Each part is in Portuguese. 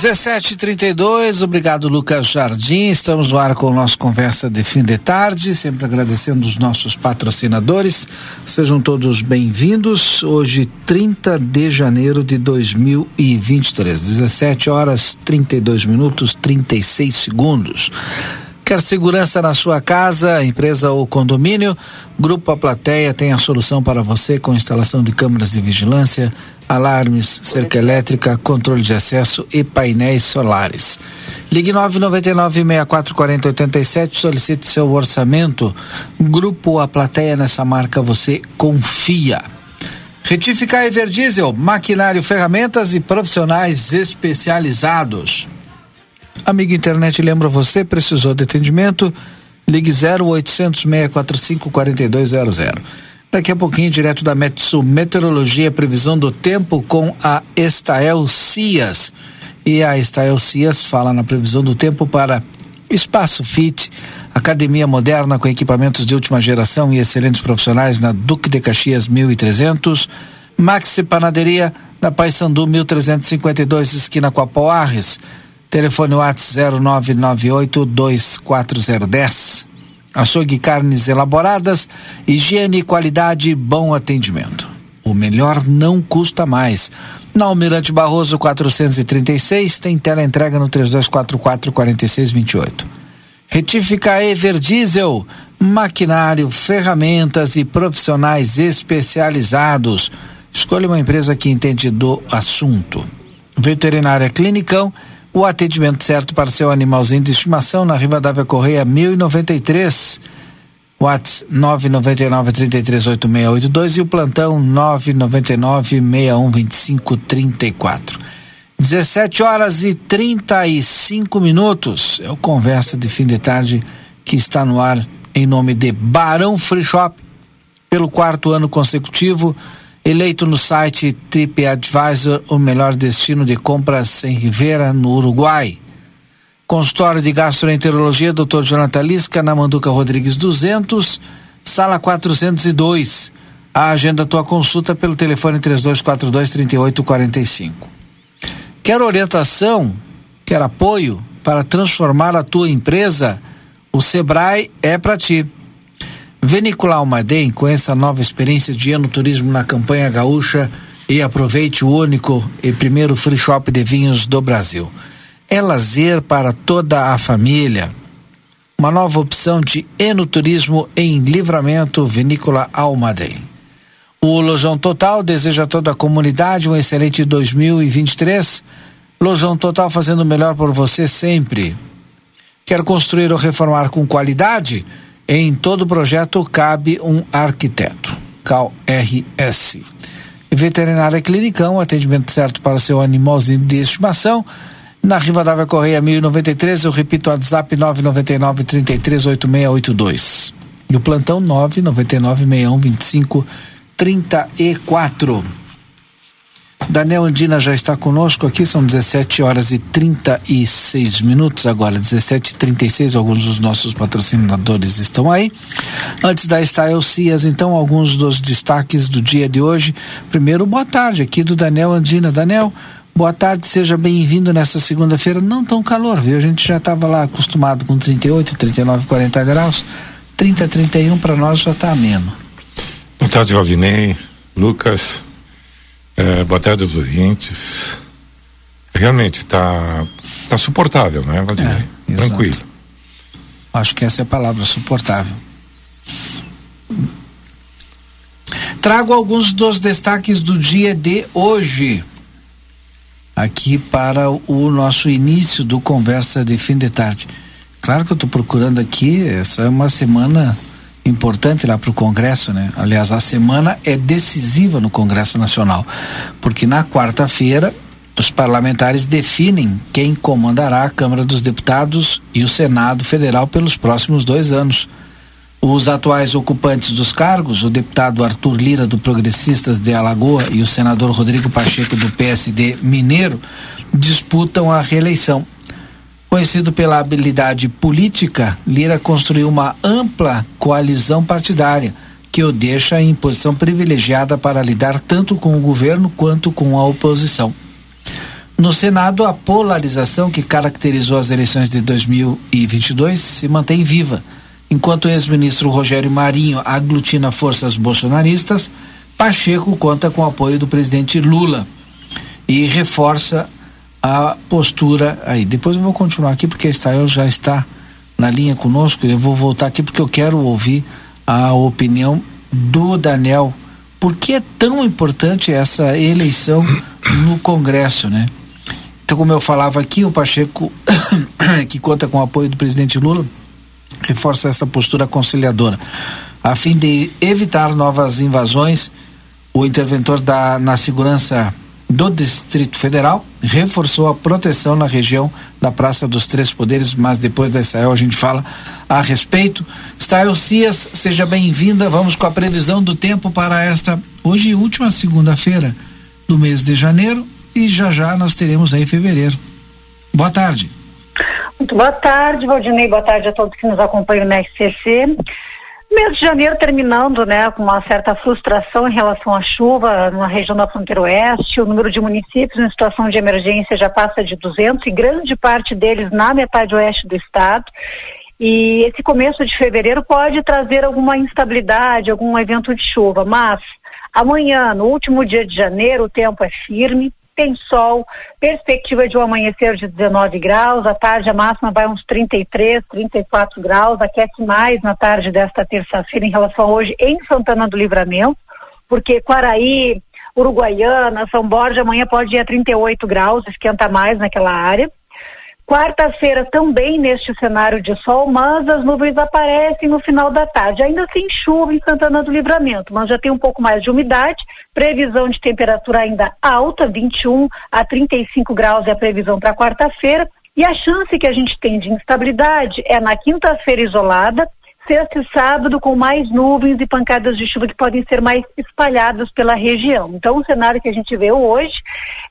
17:32. Obrigado, Lucas Jardim. Estamos no ar com o nosso conversa de fim de tarde, sempre agradecendo os nossos patrocinadores. Sejam todos bem-vindos. Hoje, 30 de janeiro de 2023, 17 horas 32 minutos 36 segundos. Quer segurança na sua casa, empresa ou condomínio? Grupo A Plateia tem a solução para você com instalação de câmeras de vigilância alarmes, cerca elétrica, controle de acesso e painéis solares. Ligue 999-644087, solicite seu orçamento. Grupo A Plateia nessa marca você confia. Retificar Everdiesel, maquinário, ferramentas e profissionais especializados. Amigo internet, lembra você, precisou de atendimento? Ligue 0800 645 4200. Daqui a pouquinho, direto da Metsu Meteorologia, previsão do tempo com a Estael Cias. E a Estael Cias fala na previsão do tempo para Espaço Fit, academia moderna com equipamentos de última geração e excelentes profissionais na Duque de Caxias 1300, Maxi Panaderia na Paysandu 1352, esquina com a Poarres. Telefone WhatsApp 0998 24010. Açougue carnes elaboradas, higiene qualidade, bom atendimento. O melhor não custa mais. Na Almirante Barroso 436 tem tela entrega no 3244 4628. Retífica Ever Diesel, maquinário, ferramentas e profissionais especializados. Escolha uma empresa que entende do assunto. Veterinária Clinicão o atendimento certo para seu animalzinho de estimação na Rivadavia Correia 1093. Whats 999 338682 e o plantão 999 6125 34. 17 horas e 35 minutos. É o conversa de fim de tarde que está no ar em nome de Barão Free Shop pelo quarto ano consecutivo Eleito no site TripAdvisor o melhor destino de compras em Rivera, no Uruguai. Consultório de Gastroenterologia, Dr. Jonathan Lisca, na Manduca Rodrigues 200, sala 402. A agenda tua consulta pelo telefone 3242 3845. Quer orientação? Quer apoio para transformar a tua empresa? O Sebrae é para ti. Venicular Almaden, com essa nova experiência de ano turismo na campanha gaúcha e aproveite o único e primeiro free shop de vinhos do Brasil. É lazer para toda a família. Uma nova opção de enoturismo em livramento Vinícola Almaden. O Lojão Total deseja a toda a comunidade um excelente 2023. Lojão Total fazendo o melhor por você sempre. Quer construir ou reformar com qualidade? Em todo projeto cabe um arquiteto. Cal RS. Veterinária Clinicão, atendimento certo para o seu animalzinho de estimação. Na Rivadavia Correia 1093, eu repito, WhatsApp 999 338682. E o plantão 999 6125 34. Daniel Andina já está conosco aqui, são 17 horas e 36 minutos agora, 17 e 36 alguns dos nossos patrocinadores estão aí. Antes da Style Cias, então, alguns dos destaques do dia de hoje. Primeiro, boa tarde aqui do Daniel Andina. Daniel, boa tarde, seja bem-vindo nessa segunda-feira. Não tão calor, viu? A gente já estava lá acostumado com 38, 39, 40 graus. 30, 31 para nós já está ameno. Boa tarde, Valdinei, Lucas, é, boa tarde aos ouvintes. Realmente está tá suportável, né, Valdinei? É, Tranquilo. Acho que essa é a palavra, suportável. Trago alguns dos destaques do dia de hoje aqui para o nosso início do conversa de fim de tarde. Claro que eu estou procurando aqui, essa é uma semana importante lá para o Congresso, né? Aliás, a semana é decisiva no Congresso Nacional, porque na quarta-feira os parlamentares definem quem comandará a Câmara dos Deputados e o Senado Federal pelos próximos dois anos. Os atuais ocupantes dos cargos, o deputado Arthur Lira, do Progressistas de Alagoa, e o senador Rodrigo Pacheco, do PSD Mineiro, disputam a reeleição. Conhecido pela habilidade política, Lira construiu uma ampla coalizão partidária que o deixa em posição privilegiada para lidar tanto com o governo quanto com a oposição. No Senado, a polarização que caracterizou as eleições de 2022 se mantém viva. Enquanto o ex-ministro Rogério Marinho aglutina forças bolsonaristas, Pacheco conta com o apoio do presidente Lula e reforça a postura aí. Depois eu vou continuar aqui porque a Estael já está na linha conosco. Eu vou voltar aqui porque eu quero ouvir a opinião do Daniel. Por que é tão importante essa eleição no Congresso, né? Então, como eu falava aqui, o Pacheco, que conta com o apoio do presidente Lula, reforça essa postura conciliadora. A fim de evitar novas invasões, o interventor da, na segurança do Distrito Federal reforçou a proteção na região da Praça dos Três Poderes, mas depois da Israel a gente fala a respeito. Stael Cias, seja bem-vinda. Vamos com a previsão do tempo para esta hoje última segunda-feira do mês de janeiro e já já nós teremos aí fevereiro. Boa tarde. Muito boa tarde, Valdinei. Boa tarde a todos que nos acompanham na SCC. Mês de janeiro terminando, né, com uma certa frustração em relação à chuva na região da fronteira oeste. O número de municípios em situação de emergência já passa de 200 e grande parte deles na metade oeste do estado. E esse começo de fevereiro pode trazer alguma instabilidade, algum evento de chuva, mas amanhã, no último dia de janeiro, o tempo é firme, tem sol, perspectiva de um amanhecer de 19 graus, à tarde a máxima vai uns 33, 34 graus, aquece mais na tarde desta terça-feira em relação a hoje em Santana do Livramento, porque Quaraí, Uruguaiana, São Borja amanhã pode ir a 38 graus, esquenta mais naquela área. Quarta-feira também neste cenário de sol, mas as nuvens aparecem no final da tarde. Ainda sem chuva em Santana do Livramento, mas já tem um pouco mais de umidade. Previsão de temperatura ainda alta, 21 a 35 graus é a previsão para quarta-feira. E a chance que a gente tem de instabilidade é na quinta-feira isolada sexta e sábado com mais nuvens e pancadas de chuva que podem ser mais espalhadas pela região. Então, o cenário que a gente vê hoje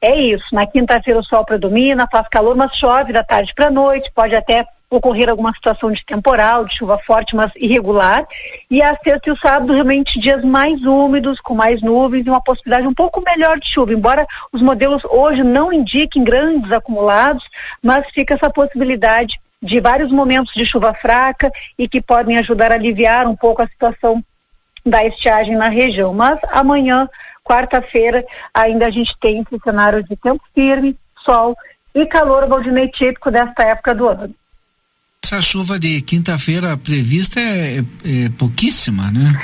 é isso. Na quinta-feira o sol predomina, faz calor, mas chove da tarde para a noite, pode até ocorrer alguma situação de temporal, de chuva forte, mas irregular. E a sexta e o sábado, realmente, dias mais úmidos, com mais nuvens e uma possibilidade um pouco melhor de chuva. Embora os modelos hoje não indiquem grandes acumulados, mas fica essa possibilidade de vários momentos de chuva fraca e que podem ajudar a aliviar um pouco a situação da estiagem na região. Mas amanhã, quarta-feira, ainda a gente tem esse cenário de tempo firme, sol e calor Valdinei típico desta época do ano. Essa chuva de quinta-feira prevista é, é, é pouquíssima, né?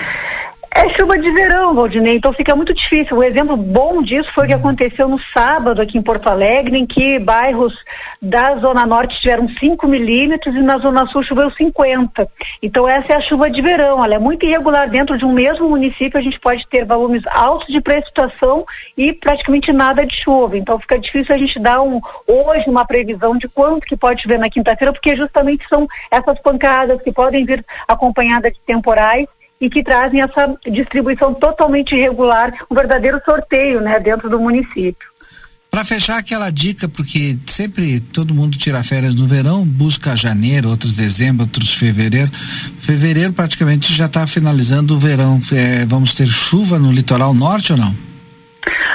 É chuva de verão, Valdinei, então fica muito difícil. O exemplo bom disso foi o que aconteceu no sábado aqui em Porto Alegre, em que bairros da Zona Norte tiveram 5 milímetros e na Zona Sul choveu 50. Então essa é a chuva de verão, ela é muito irregular. Dentro de um mesmo município a gente pode ter volumes altos de precipitação e praticamente nada de chuva. Então fica difícil a gente dar um, hoje uma previsão de quanto que pode chover na quinta-feira, porque justamente são essas pancadas que podem vir acompanhadas de temporais e que trazem essa distribuição totalmente irregular, um verdadeiro sorteio, né, dentro do município. Para fechar aquela dica, porque sempre todo mundo tira férias no verão, busca janeiro, outros dezembro, outros fevereiro. Fevereiro praticamente já está finalizando o verão. É, vamos ter chuva no litoral norte ou não?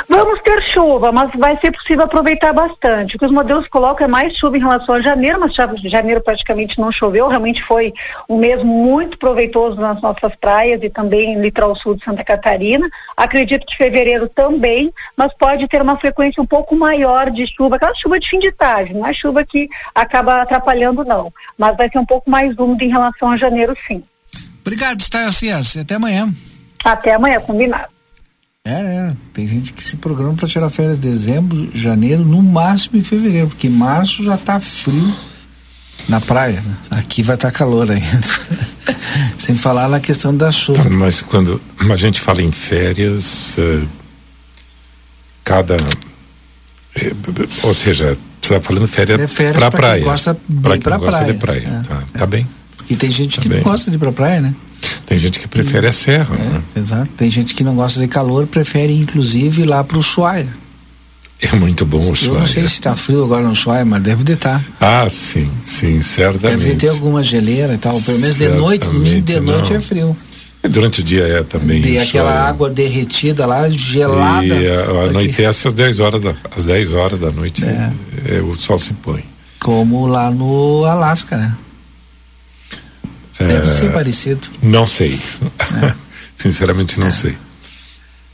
Vamos ter chuva, mas vai ser possível aproveitar bastante. O que os modelos colocam é mais chuva em relação a janeiro, mas janeiro praticamente não choveu. Realmente foi um mês muito proveitoso nas nossas praias e também no litoral sul de Santa Catarina. Acredito que fevereiro também, mas pode ter uma frequência um pouco maior de chuva, aquela chuva de fim de tarde, não é chuva que acaba atrapalhando, não. Mas vai ser um pouco mais úmido em relação a janeiro, sim. Obrigado, Stael Cias. Até amanhã. Até amanhã, combinado. É, né? Tem gente que se programa para tirar férias em dezembro, janeiro, no máximo em fevereiro, porque março já tá frio na praia. Né? Aqui vai estar tá calor ainda. Sem falar na questão da chuva. Tá, mas quando a gente fala em férias, uh, cada. Eh, ou seja, você está falando férias, é férias para pra praia. Gosta para quem, pra gosta praia. de praia. É, tá, é. tá, bem. E tem gente tá que bem. não gosta de ir para praia, né? Tem gente que prefere a serra. É, né? Exato. Tem gente que não gosta de calor, prefere inclusive ir lá para o Ushuaia. É muito bom o Ushuaia. Eu não sei se está frio agora no Ushuaia, mas deve de estar. Tá. Ah, sim, sim, certamente. Deve ter alguma geleira e tal. Pelo menos de noite, domingo de noite não. é frio. E durante o dia é também. E aquela água derretida lá, gelada. E anoitece às 10 horas da, às 10 horas da noite é. É, o sol se põe. Como lá no Alasca, né? Deve ser parecido. Não sei. É. Sinceramente não é. sei.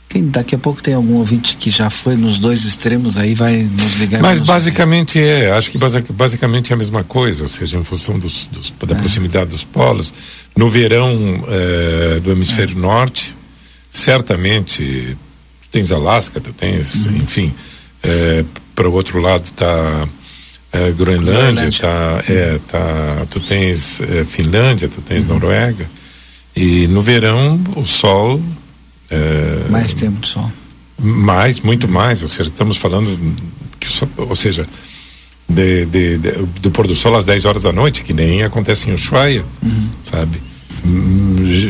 Quem, daqui a pouco tem algum ouvinte que já foi nos dois extremos aí vai nos ligar. Mas basicamente é, acho que basicamente é a mesma coisa, ou seja, em função dos, dos da é. proximidade dos polos. No verão é, do hemisfério é. norte, certamente tu tens Alasca, tu tens, uhum. enfim, é, para o outro lado está é, Groenlândia, Groenlândia. Tá, é, tá, tu tens é, Finlândia, tu tens uhum. Noruega. E no verão o sol é, mais tempo de sol. Mais, muito mais. Ou seja, estamos falando que, ou seja, de, de, de, do pôr do sol às 10 horas da noite, que nem acontece em Ushuaia, uhum. sabe?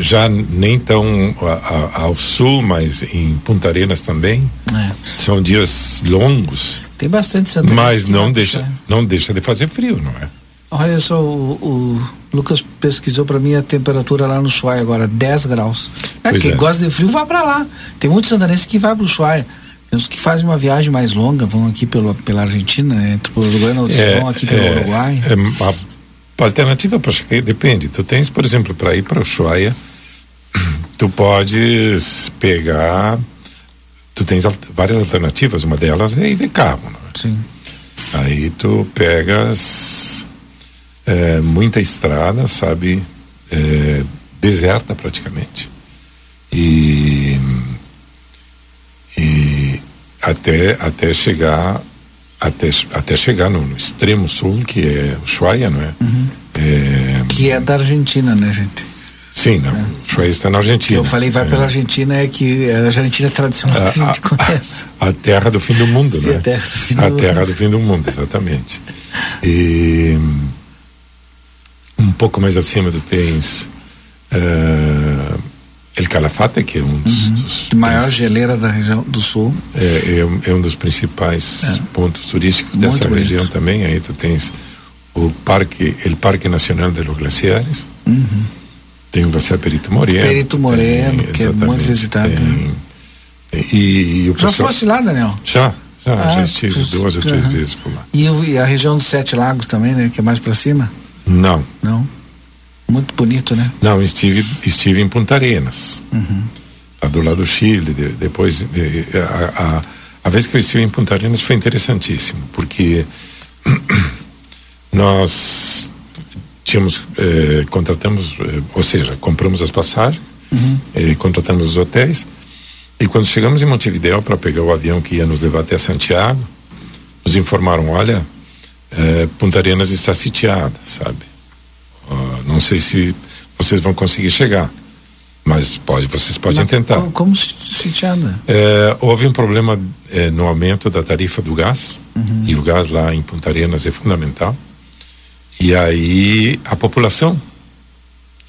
Já nem tão a, a, ao sul, mas em Punta Arenas também. É. São dias longos. Tem bastante Mas não deixa, não deixa de fazer frio, não é? Olha só, o, o Lucas pesquisou para mim a temperatura lá no Ushuaia agora, 10 graus. É, quem é. gosta de frio vai para lá. Tem muitos santanenses que vai para o Ushuaia. Tem uns que fazem uma viagem mais longa, vão aqui pelo, pela Argentina, né? Pelo Uruguai, outros é, vão aqui pelo é, Uruguai. É, a, a alternativa para chegar depende. Tu tens, por exemplo, para ir para o Ushuaia, tu podes pegar. Tu tens várias alternativas, uma delas é ir de carro. Né? Sim. Aí tu pegas é, muita estrada, sabe? É, deserta praticamente. E, e até, até chegar até, até chegar no, no extremo sul, que é o Ushuaia, não é? Uhum. é? Que é da Argentina, né, gente? Sim, não. É. Ushuaia está na Argentina. eu falei vai é. pela Argentina é que a Argentina é tradicional a, que a gente conhece. A, a, terra do fim do mundo, Sim, né? A terra do fim do a mundo. terra do fim do mundo, exatamente. E um pouco mais acima tu tens uh, El Calafate, que é um dos, uhum. dos maior geleira da região do sul. É, é, é um dos principais é. pontos turísticos Muito dessa bonito. região também. Aí tu tens o parque, el Parque Nacional de los Glaciares. Uhum. Tem o Glaciar Perito Moreno. Perito Moreno, tem, que é muito visitado. Tem, tem, e, e o pessoal, já fosse lá, Daniel? Já, já, ah, já estive duas ou três vezes por lá. E, e, a região dos Sete Lagos também, né? Que é mais para cima? Não. Não? Muito bonito, né? Não, estive, estive em Punta Arenas. Uhum. do lado do Chile. De, depois, a, a, a, vez que eu estive em Punta Arenas foi interessantíssimo, porque nós tínhamos, eh, contratamos, eh, ou seja, compramos as passagens, uhum. eh, contratamos os hotéis, e quando chegamos em Montevideo para pegar o avião que ia nos levar até Santiago, nos informaram, olha, é, Punta Arenas está sitiada, sabe? Uh, não sei se vocês vão conseguir chegar, mas pode, vocês podem mas tentar. Como, como sitiada? É, houve um problema é, no aumento da tarifa do gás, uhum. e o gás lá em Punta Arenas é fundamental. E aí a população,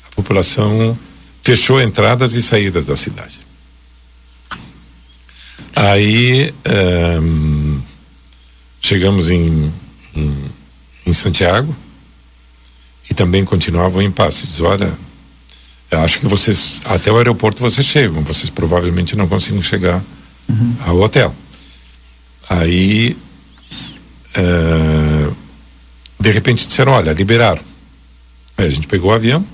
a população fechou entradas e saídas da cidade. Aí um, chegamos em em, em Santiago e também continuavam em paz. Diz, olha, acho que vocês até o aeroporto vocês chegam, vocês provavelmente não conseguem chegar uhum. ao hotel. Aí uh, de repente disseram, olha, liberaram. Aí a gente pegou o avião,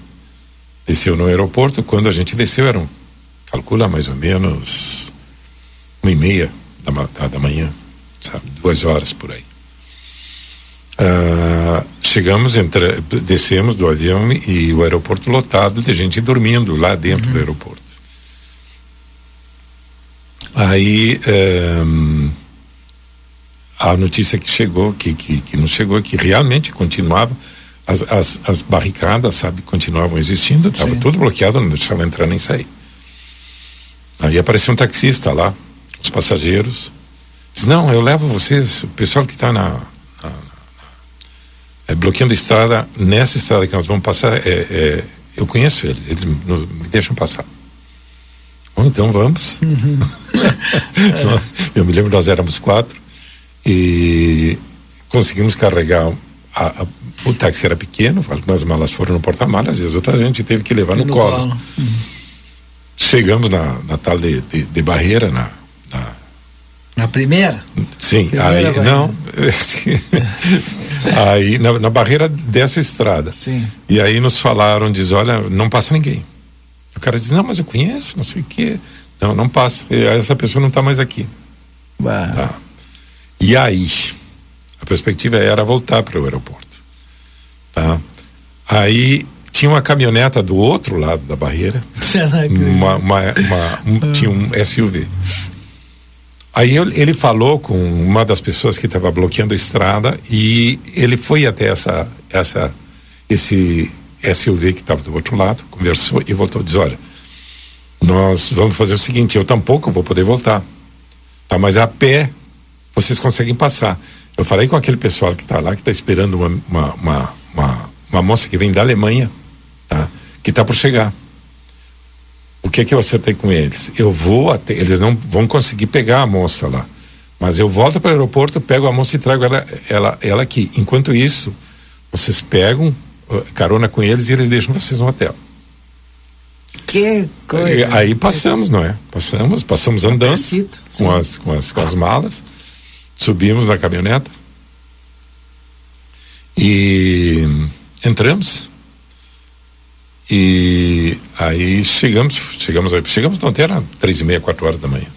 desceu no aeroporto. Quando a gente desceu, eram, calcula mais ou menos uma e meia da, da manhã, sabe, duas horas por aí. Uh, chegamos, entra, descemos do avião e o aeroporto lotado de gente dormindo lá dentro uhum. do aeroporto. Aí um, a notícia que chegou, que, que, que nos chegou, que realmente continuava as, as, as barricadas, sabe, continuavam existindo, estava tudo bloqueado, não deixava entrar nem sair. Aí apareceu um taxista lá, os passageiros. Disse, não, eu levo vocês, o pessoal que está na, na, na é, bloqueando a estrada, nessa estrada que nós vamos passar, é, é eu conheço eles, eles me, me deixam passar. Bom, então vamos. Uhum. eu me lembro, nós éramos quatro e conseguimos carregar a, a, o táxi era pequeno, algumas malas foram no porta-malas e as outras a gente teve que levar no, no colo. colo. Uhum. Chegamos na, na tal de, de, de barreira, na, na, na primeira? Sim, primeira aí não. aí na, na, barreira dessa estrada. Sim. E aí nos falaram, diz, olha, não passa ninguém. O cara diz, não, mas eu conheço, não sei o quê. Não, não passa. E essa pessoa não está mais aqui. Tá. E aí, a perspectiva era voltar para o aeroporto. Tá? Aí tinha uma caminhoneta do outro lado da barreira. uma, uma, uma um, tinha um SUV. Aí ele falou com uma das pessoas que estava bloqueando a estrada e ele foi até essa, essa, esse SUV que estava do outro lado, conversou e voltou. Diz: Olha, nós vamos fazer o seguinte: eu tampouco vou poder voltar, tá? Mas a pé vocês conseguem passar. Eu falei com aquele pessoal que está lá, que está esperando uma, uma, uma, uma, uma moça que vem da Alemanha, tá? Que está por chegar o que é que eu acertei com eles? Eu vou até, eles não vão conseguir pegar a moça lá, mas eu volto para o aeroporto, pego a moça e trago ela, ela, ela aqui. Enquanto isso, vocês pegam uh, carona com eles e eles deixam vocês no hotel. Que coisa. Aí passamos, não é? Passamos, passamos andando com as, com, as, com as malas, subimos na caminhoneta e entramos e aí chegamos, chegamos, chegamos hotel, era três e meia, quatro horas da manhã.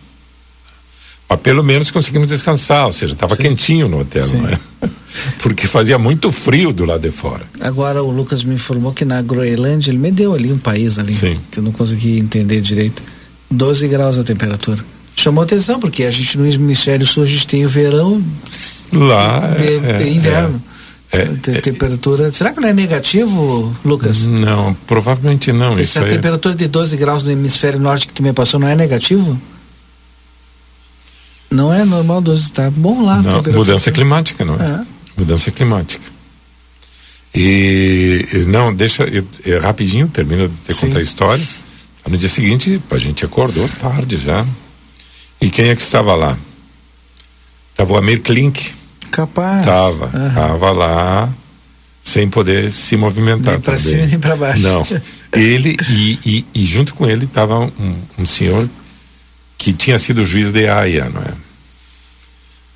Mas pelo menos conseguimos descansar, ou seja, estava quentinho no hotel, Sim. não é? Porque fazia muito frio do lado de fora. Agora o Lucas me informou que na Groenlândia, ele me deu ali um país ali, Sim. que eu não consegui entender direito. 12 graus a temperatura. Chamou atenção, porque a gente no hemisfério sul a gente tem o verão lá de, é, de inverno. É. É, é, temperatura. Será que não é negativo, Lucas? Não, provavelmente não. Essa é temperatura de 12 graus no hemisfério norte que tu me passou não é negativo? Não é normal 12, tá bom lá. Não, mudança climática, não é? é? Mudança climática. E não, deixa eu, eu rapidinho, termino de te contar a história. No dia seguinte, a gente acordou tarde já. E quem é que estava lá? Estava o Amir Klink, Capaz. Tava, uhum. tava lá sem poder se movimentar nem para cima nem para baixo. Não. Ele e, e, e, junto com ele estava um, um, senhor que tinha sido juiz de Haia, não é?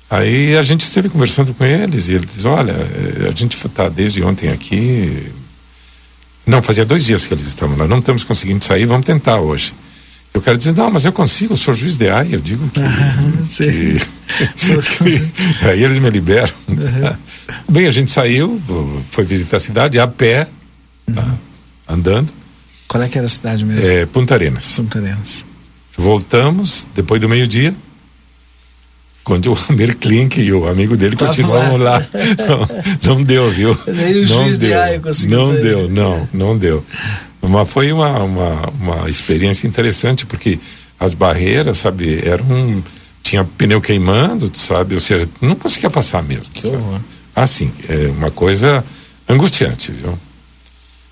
Aí a gente esteve conversando com eles e ele diz, olha, eh, a gente está desde ontem aqui. Não, fazia dois dias que eles estavam lá, não estamos conseguindo sair, vamos tentar hoje. Eu quero dizer, não, mas eu consigo, eu sou juiz de AI, eu digo que. Ah, que, que aí eles me liberam. Bem, a gente saiu, foi visitar a cidade a pé, tá, uhum. andando. Qual é que era a cidade mesmo? É, Punta Arenas. Punta Arenas. Voltamos, depois do meio-dia, quando o Amir Klink e o amigo dele Tava continuavam lá. lá. Não, não, deu, viu? Nem o não juiz deu. de AI conseguiu Não sair. deu, não, não deu. Mas foi uma, uma, uma experiência interessante, porque as barreiras, sabe, eram. Tinha pneu queimando, sabe? Ou seja, não conseguia passar mesmo. Que horror. Assim, é uma coisa angustiante, viu?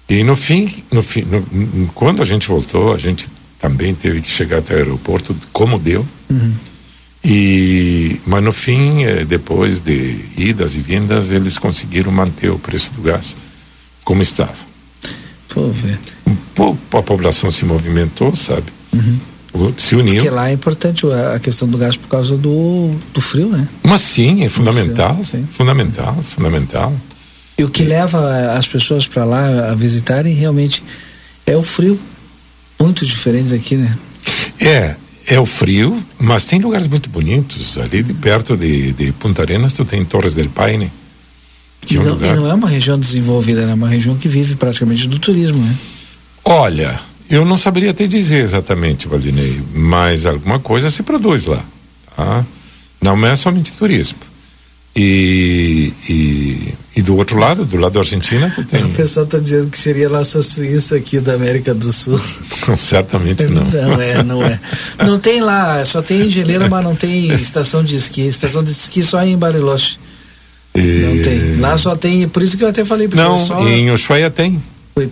E no fim, no fim no, quando a gente voltou, a gente também teve que chegar até o aeroporto, como deu. Uhum. E, mas no fim, eh, depois de idas e vindas, eles conseguiram manter o preço do gás como estava. Vou ver. a população se movimentou, sabe? Uhum. Se uniu. Porque lá é importante a questão do gás por causa do, do frio, né? Mas sim, é fundamental. Frio, sim. Fundamental, fundamental. E o que e... leva as pessoas para lá a visitarem realmente é o frio. Muito diferente daqui, né? É, é o frio, mas tem lugares muito bonitos. Ali de perto de, de Punta Arenas, tu tem Torres del Paine e, é não, lugar... e não é uma região desenvolvida, é uma região que vive praticamente do turismo, né? Olha, eu não saberia te dizer exatamente, Valdinei, mas alguma coisa se produz lá, tá? Não é somente turismo. E, e, e, do outro lado, do lado da Argentina, tu tem. O pessoal está dizendo que seria a nossa Suíça aqui da América do Sul. Certamente não. Não é, não é. Não tem lá, só tem geleira, mas não tem estação de esqui. Estação de esqui só em Bariloche. Não tem. Lá só tem, por isso que eu até falei para Não, pessoal, em Ushuaia tem.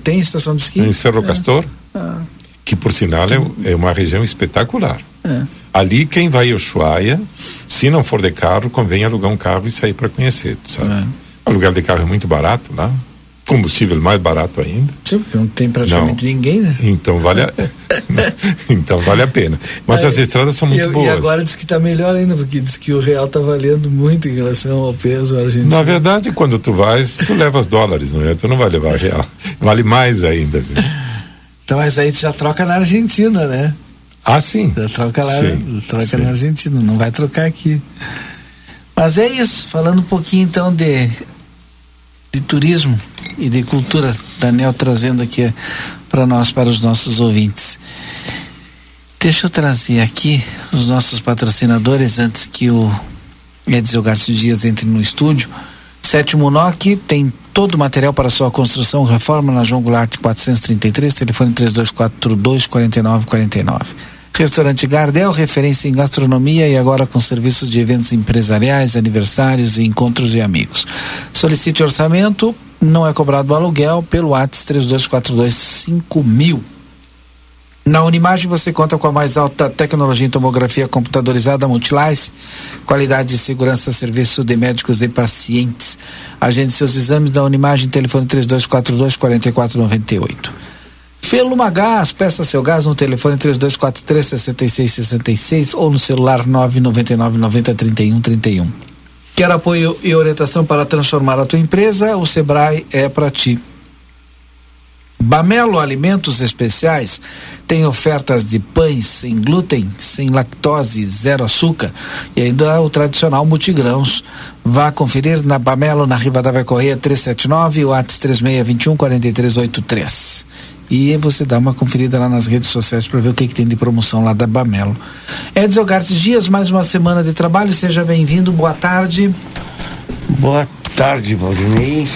Tem estação de esqui? Em Cerro é. Castor. Ah. Que por sinal é, é uma região espetacular. É. Ali quem vai a Ushuaia, se não for de carro, convém alugar um carro e sair para conhecer, sabe? É. O lugar de carro é muito barato lá. Combustível mais barato ainda. Sim, porque não tem praticamente não. ninguém, né? Então vale a, então vale a pena. Mas Aí, as estradas são muito e, boas. E agora diz que está melhor ainda, porque diz que o real está valendo muito em relação ao peso argentino. Na verdade, quando tu vais, tu levas dólares, não é? Tu não vai levar real. Vale mais ainda. Viu? Então, mas aí tu já troca na Argentina, né? Ah, sim. Já troca lá, sim, troca sim. na Argentina, não vai trocar aqui. Mas é isso, falando um pouquinho então de, de turismo e de cultura, Daniel trazendo aqui para nós, para os nossos ouvintes. Deixa eu trazer aqui os nossos patrocinadores antes que o Edson Garcio Dias entre no estúdio. Sétimo NOC tem todo o material para sua construção, reforma na João Goulart 433, telefone 3242 4949. Restaurante Gardel, referência em gastronomia e agora com serviços de eventos empresariais, aniversários e encontros de amigos. Solicite orçamento, não é cobrado aluguel pelo ATS 3242 5000. Na Unimagem você conta com a mais alta tecnologia em tomografia computadorizada Multilice, qualidade e segurança, serviço de médicos e pacientes. Agende seus exames da Unimagem, telefone 3242 4498. Feluma Gás, peça seu gás no telefone 3243 6666 ou no celular 999 90 31 31. Quer apoio e orientação para transformar a tua empresa? O Sebrae é para ti. Bamelo Alimentos Especiais tem ofertas de pães sem glúten, sem lactose, zero açúcar e ainda o tradicional multigrãos. Vá conferir na Bamelo, na Rivadavia Correia 379 e o ATS 3621 4383. E você dá uma conferida lá nas redes sociais para ver o que, que, tem de promoção lá da Bamelo. Edson Gartes Dias, mais uma semana de trabalho, seja bem-vindo, boa tarde. Boa tarde, Valdinei.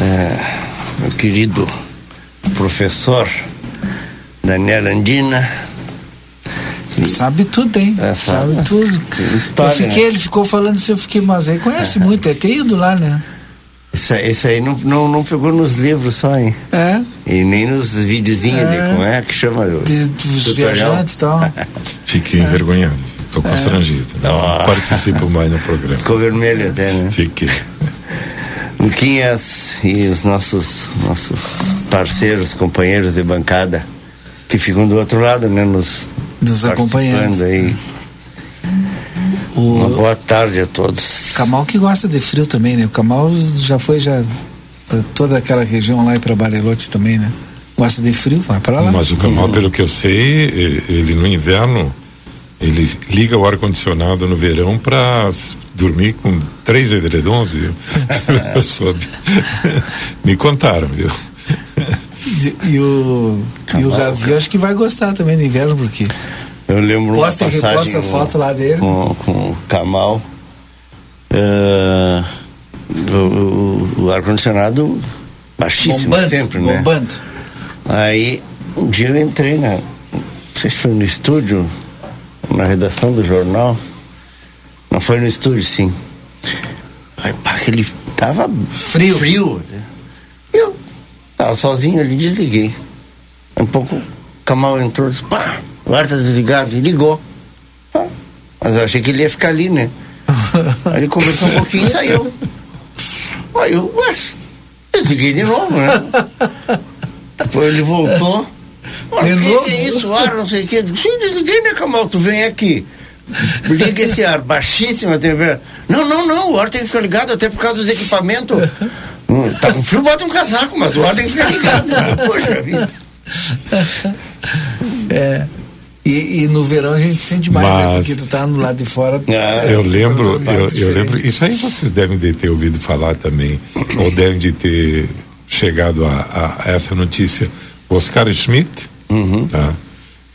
É meu querido professor Daniel Andina. Sabe tudo, hein? É, sabe, sabe tudo. História, eu fiquei, né? ele ficou falando isso, eu fiquei, mas aí conhece é. muito, é ter ido lá, né? Isso, isso aí não, não, não pegou nos livros só, hein? É. E nem nos videozinhos é. de como é que chama? De, dos viajantes e tal. Fiquei é. envergonhado. Estou é. constrangido. Não participo mais no programa. Ficou vermelho até, né? Fiquei. Luquinhas e os nossos, nossos parceiros, companheiros de bancada que ficam do outro lado, né? Nos, nos acompanhando aí. O... Uma boa tarde a todos. Camal que gosta de frio também, né? O Camal já foi já para toda aquela região lá e para Barilote também, né? Gosta de frio, vai para lá. Mas o Camal, pelo que eu sei, ele no inverno ele liga o ar-condicionado no verão para dormir com três edredons, viu? Me contaram, viu? E, o, e o Ravi, acho que vai gostar também no inverno, porque. Eu lembro posta uma passagem a foto lá dele. Com, com o Kamal. Uh, o, o, o ar-condicionado baixíssimo bombando, sempre, né? Bombando. Aí, um dia eu entrei na. Não sei se foi no estúdio, na redação do jornal. Não foi no estúdio, sim. Aí, pá, ele tava frio. frio. Né? Eu tava sozinho ali, desliguei. Um pouco, o Kamal entrou e disse, pá, o ar tá desligado. E ligou. Pá, mas eu achei que ele ia ficar ali, né? Aí ele conversou um pouquinho e saiu. Aí eu, ué, desliguei de novo, né? Depois ele voltou. Olha, que, que é isso, ar, não sei o quê. Sim, desliguei, né, Camal? Tu vem aqui. Liga esse ar, baixíssima temperatura. Não, não, não, o ar tem que ficar ligado, até por causa dos equipamentos. Hum, tá com frio, bota um casaco, mas o ar tem que ficar ligado. Poxa vida. É. E, e, no verão a gente sente mais, né? Mas, né? Porque tu tá no lado de fora. Ah, eu lembro, eu, eu, lembro, isso aí vocês devem de ter ouvido falar também, ou devem de ter chegado a, a essa notícia. Oscar Schmidt, uhum. tá?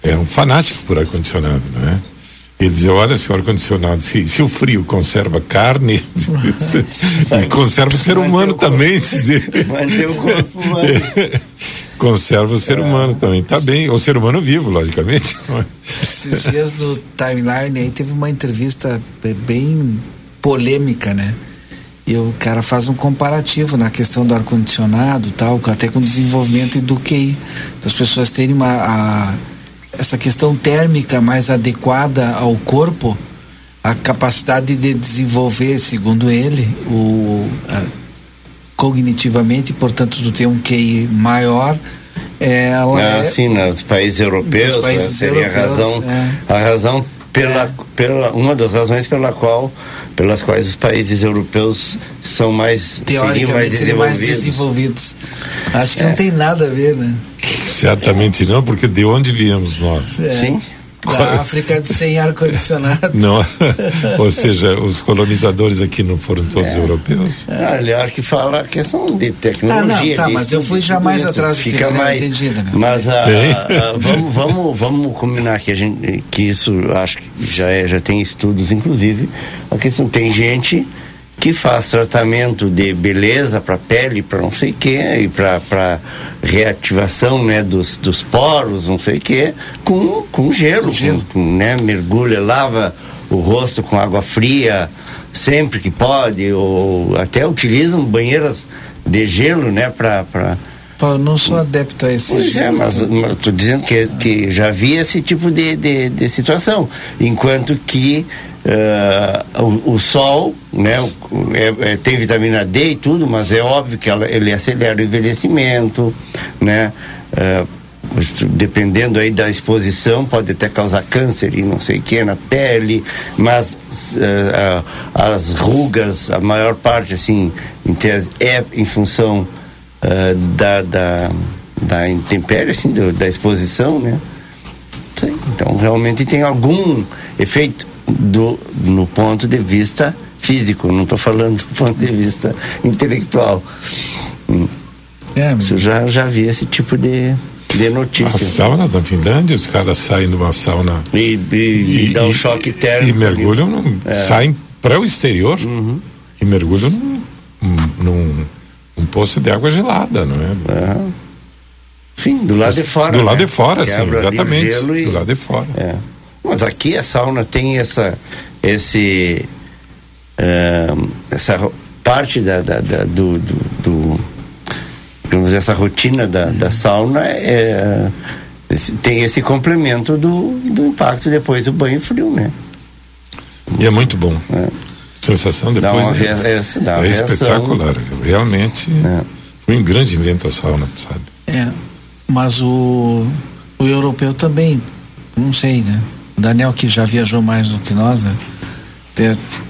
É um fanático por ar-condicionado, não é? Ele dizia, olha, seu ar-condicionado, se, se o frio conserva carne, ele conserva o ser humano também. Manter o corpo humano. conserva o ser humano também. Tá bem, o ser humano vivo, logicamente. Esses dias no timeline aí teve uma entrevista bem polêmica, né? E o cara faz um comparativo na questão do ar-condicionado tal, até com o desenvolvimento do QI, das pessoas terem uma, a, essa questão térmica mais adequada ao corpo, a capacidade de desenvolver, segundo ele, o, a, cognitivamente, portanto, de ter um QI maior, é, ela ah, é, sim, nos países europeus, países seria europeus, a razão, é. a razão pela, É. pela, uma das razões pela qual, pelas quais os países europeus são mais, seriam mais teoricamente seriam mais desenvolvidos. desenvolvidos. Acho que não tem nada a ver, né? Certamente não, porque de onde viemos nós? É. Sim. Da África sem ar-condicionado. Não, ou seja, os colonizadores aqui não foram todos europeus? Ah, ele acho que fala a questão de tecnologia. Ah, não, tá, de- mas eu fui já mais tudo atrás do que fica eu mais entendido, né? Mas ah, Bem. ah, vamos, vamos, vamos combinar que a gente que isso acho que já é, já tem estudos inclusive a questão tem gente que faz tratamento de beleza para pele, para não sei o que, e para reativação né, dos, dos poros, não sei o que, com, com gelo, gelo. Com, né, mergulha, lava o rosto com água fria sempre que pode, ou até utilizam banheiras de gelo, né, para eu não sou adepto a esse Pois é, jeito. mas estou dizendo que, que já havia esse tipo de, de, de situação. Enquanto que eh, o, o sol né, é- é- tem vitamina D e tudo, mas é óbvio que ela, ele acelera o envelhecimento, né? tu- dependendo aí da exposição, pode até causar câncer e não sei o que na pele, mas a- as rugas, a maior parte, assim, é em função da, da, da intempérie, assim, do- da exposição, né? Então, realmente tem algum efeito do, no ponto de vista físico, não estou falando do ponto de vista intelectual. Hum, É, Isso já, já vi esse tipo de, de As notícia. saunas da Finlândia, os caras saem de uma sauna E, e, e dá um choque térmico. E mergulham, num, É. saem para o exterior Uhum. e mergulham num, num, num poço de água gelada, não é? Aham. Sim, do lado de fora. Do né? lado de fora, sim, Quebra o exatamente. e- Do lado de fora. É. Mas aqui a sauna tem essa, esse, ahn, essa parte da, da- da- do, do, do- digamos, essa rotina da, da sauna é, tem esse complemento do, do impacto depois do banho frio, né? E é muito bom. É. Sensação Dá depois uma é, é, dá uma é reação. espetacular. Realmente É. foi um grande invento a sauna, sabe? é. Mas o, o europeu também, não sei, né? O Daniel que já viajou mais do que nós, né?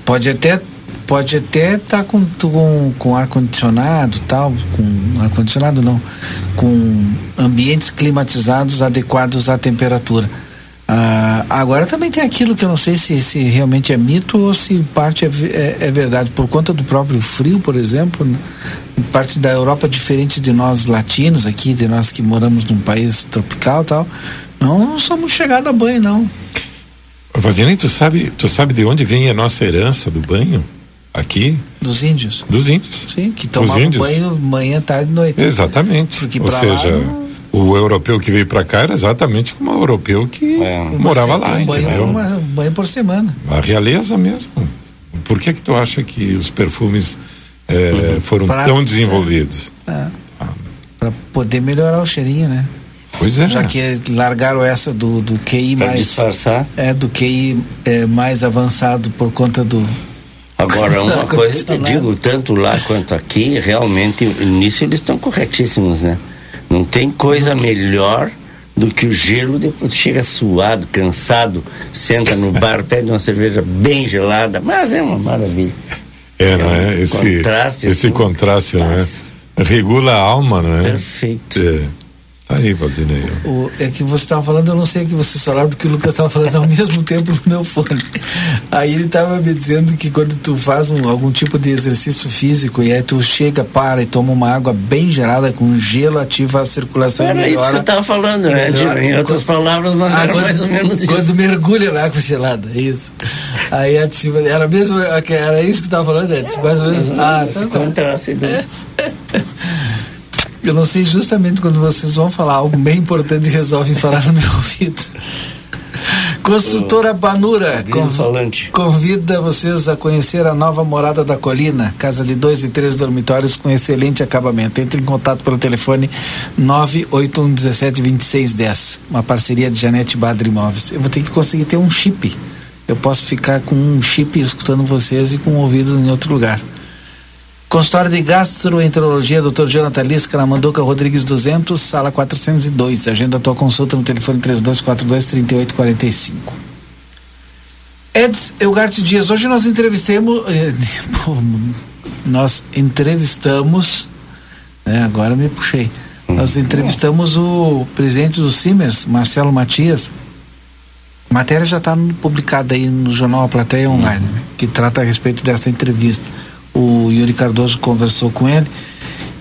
Pode até pode até estar com, com, com ar condicionado tal, com ar condicionado não, com ambientes climatizados adequados à temperatura. Ah, agora também tem aquilo que eu não sei se, se realmente é mito ou se parte é, é, é verdade, por conta do próprio frio, por exemplo, né? Parte da Europa diferente de nós latinos aqui, de nós que moramos num país tropical tal, não, não somos chegados a banho não. Valdinei, tu sabe, tu sabe de onde vem a nossa herança do banho? Aqui? Dos índios. Dos índios. Sim, que tomavam banho manhã, tarde e noite. Exatamente. Porque Ou seja, não- o europeu que veio para cá era exatamente como o europeu que É. morava lá, um banho, entendeu? uma- um banho por semana. A realeza mesmo. Por que que tu acha que os perfumes eh, foram Pra- tão desenvolvidos? Ah, para poder melhorar o cheirinho, né? Pois é. Já que largaram essa do, do QI Para mais. disfarçar. É, do QI é, mais avançado por conta do. Agora, uma coisa eu te condicionado. digo, tanto lá quanto aqui, realmente, nisso eles estão corretíssimos, né? Não tem coisa melhor do que o gelo, depois chega suado, cansado, senta no bar, pede uma cerveja bem gelada, mas é uma maravilha. É, não é? um Esse contraste, esse assim. contraste, não é? Regula a alma, não é? Perfeito. É. Tá Aí, Valdinei. O, é que você estava falando, eu não sei que você falaram, porque o Lucas estava falando ao mesmo tempo no meu fone. Aí ele estava me dizendo que quando tu faz um, algum tipo de exercício físico e aí tu chega, para e toma uma água bem gelada com gelo, ativa a circulação era e melhora. isso que eu estava falando, né? melhora. Em outras palavras, mas Ah, era quando, mais ou menos isso. quando mergulha na água gelada, isso. Aí ativa, era mesmo, era isso que tu estava falando, Edson, mais ou menos. Ah, tá Ficou bom. um traço aí do- Eu não sei justamente quando vocês vão falar algo bem importante e resolvem falar no meu ouvido. Construtora Panura Grilo falante. convida vocês a conhecer a nova morada da colina, casa de dois e três dormitórios com excelente acabamento. Entre em contato pelo telefone 981172610. Uma parceria de Janete Badra Imóveis. Eu vou ter que conseguir ter um chip. Eu posso ficar com um chip escutando vocês e com o ouvido em outro lugar. Consultório de Gastroenterologia, Dr. Jonathan Lisca, na Manduca Rodrigues 200, sala 402. Agenda a tua consulta no telefone 3242-3845. Eds Elgarte Dias, hoje nós entrevistemos. eh, nós entrevistamos. né, agora me puxei. Nós entrevistamos o presidente do Simers, Marcelo Matias. A matéria já está publicada aí no jornal A Plateia Online, né, que trata a respeito dessa entrevista. O Yuri Cardoso conversou com ele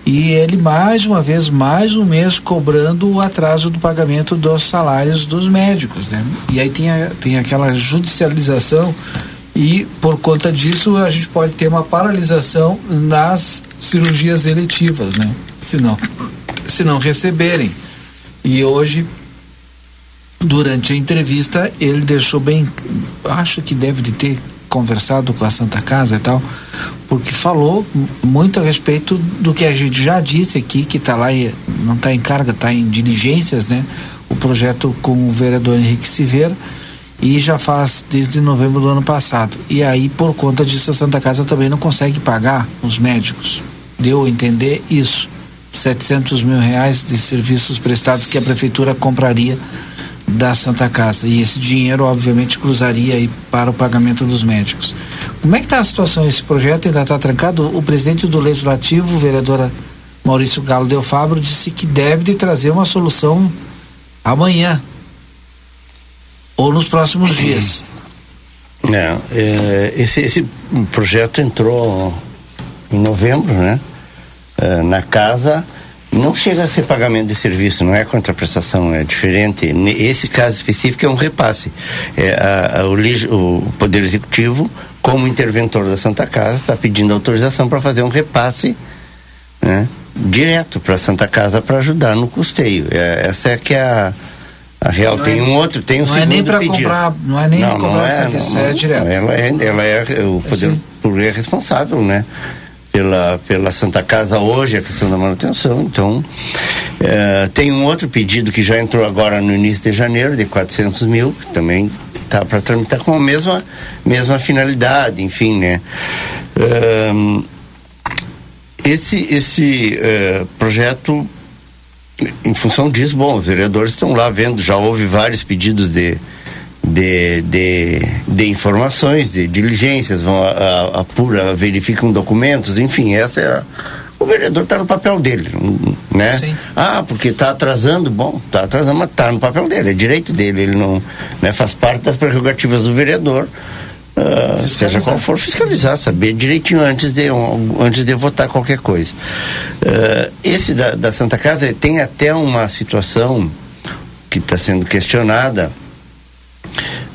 e ele mais uma vez, mais um mês cobrando o atraso do pagamento dos salários dos médicos, né? E aí tem, a, tem aquela judicialização e por conta disso a gente pode ter uma paralisação nas cirurgias eletivas, né? Se não, se não receberem. E hoje durante a entrevista ele deixou bem acho que deve de ter conversado com a Santa Casa e tal porque falou muito a respeito do que a gente já disse aqui que está lá e não está em carga está em diligências né? O projeto com o vereador Henrique Silveira e já faz desde novembro do ano passado. E aí por conta disso a Santa Casa também não consegue pagar os médicos. Deu a entender isso. 700 mil reais de serviços prestados que a prefeitura compraria da Santa Casa e esse dinheiro obviamente cruzaria aí para o pagamento dos médicos. Como é que está a situação? Esse projeto ainda está trancado? O presidente do Legislativo, vereadora Maurício Galo Del Fabro, disse que deve de trazer uma solução amanhã ou nos próximos dias. Não, é, esse, esse projeto entrou em novembro, né? É, na casa, não chega a ser pagamento de serviço, não é contraprestação, é diferente. Esse caso específico é um repasse. É, a- a- o, o Poder Executivo, como interventor da Santa Casa, está pedindo autorização para fazer um repasse né, direto para a Santa Casa para ajudar no custeio. É, essa é que é a, a real. Não tem é- um outro, tem um não é segundo nem pra pedido. comprar- não é nem comprar serviço, é direto. Ela é, ela é o Poder Sim. Público é responsável, né? Pela, pela Santa Casa hoje, a questão da manutenção. Então, eh, tem um outro pedido que já entrou agora no início de janeiro, de 400 mil, que também está para tramitar com a mesma, mesma finalidade, enfim, né? Ahn, esse esse eh, projeto, em função disso, bom, os vereadores estão lá vendo, já houve vários pedidos de, de, de, de informações, de diligências, vão a, apura, verificam documentos, enfim, essa é a, o vereador está no papel dele, né? Sim. Ah, porque está atrasando, bom, está atrasando, mas está no papel dele, é direito dele, ele não, né, faz parte das prerrogativas do vereador. Fiscalizar. seja qual for fiscalizar, saber direitinho antes de, um, antes de votar qualquer coisa. Ah, esse da, da Santa Casa tem até uma situação que está sendo questionada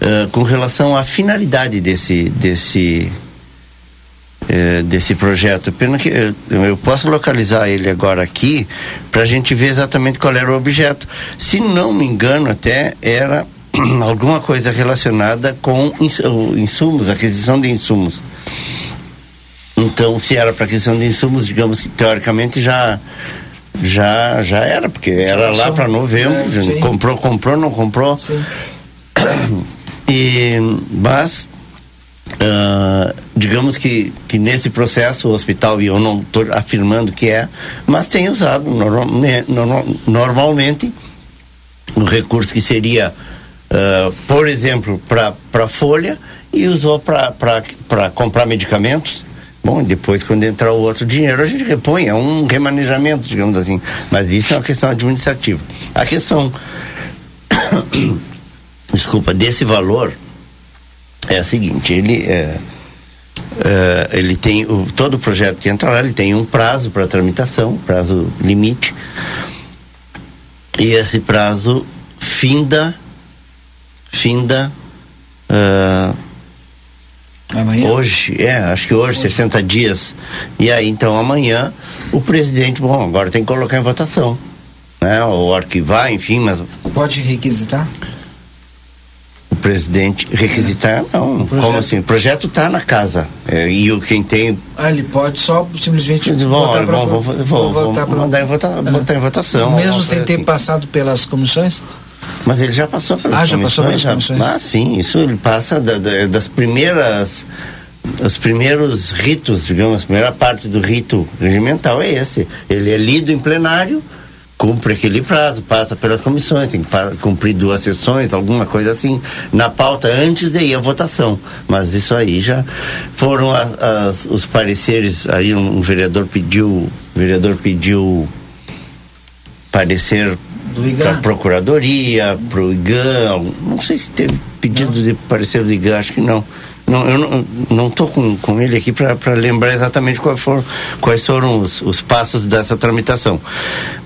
ah, com relação à finalidade desse desse eh, desse projeto. Pena que eh, eu posso localizar ele agora aqui para a gente ver exatamente qual era o objeto. Se não me engano, até era alguma coisa relacionada com insumos, aquisição de insumos. Então, se era para aquisição de insumos, digamos que teoricamente já já já era, porque era lá para novembro, É, comprou, comprou, não comprou. Sim. E, mas, ah, digamos que, que nesse processo o hospital, e eu não estou afirmando que é, mas tem usado né, normal- normalmente um recurso que seria, ah, por exemplo, para folha e usou para comprar medicamentos. Bom, depois quando entrar o outro dinheiro a gente repõe, é um remanejamento, digamos assim. Mas isso é uma questão administrativa. A questão, desculpa, desse valor é a seguinte, ele é, é, ele tem o, todo o projeto que entra lá, ele tem um prazo para tramitação, prazo limite. E esse prazo finda finda uh, Amanhã? Hoje, é, acho que hoje, hoje, 60 dias. E aí, então, amanhã, o presidente, bom, agora tem que colocar em votação. Né? Ou arquivar, enfim, mas. Pode requisitar? Presidente requisitar, não. Como assim? O projeto está na casa. É, e o quem tem. Ah, ele pode só simplesmente. Bom, olha, bom, vou, vou, vou, vou pra... mandar em, vota, ah. botar em votação. Mesmo sem ter assim. passado pelas comissões? Mas ele já passou pelas ah, já passou pelas comissões? Ah, sim, isso ele passa da, da, das primeiras os primeiros ritos, digamos, a primeira parte do rito regimental é esse. Ele é lido em plenário, cumpre aquele prazo, passa pelas comissões, tem que cumprir duas sessões, alguma coisa assim, na pauta antes de ir à votação. Mas isso aí já foram as, as, os pareceres, aí um, um vereador pediu, o vereador pediu parecer para a Procuradoria, para o IGAN, não sei se teve pedido não. de parecer do IGAN, acho que não. Não, eu não estou com, com ele aqui para lembrar exatamente quais foram, quais foram os, os passos dessa tramitação.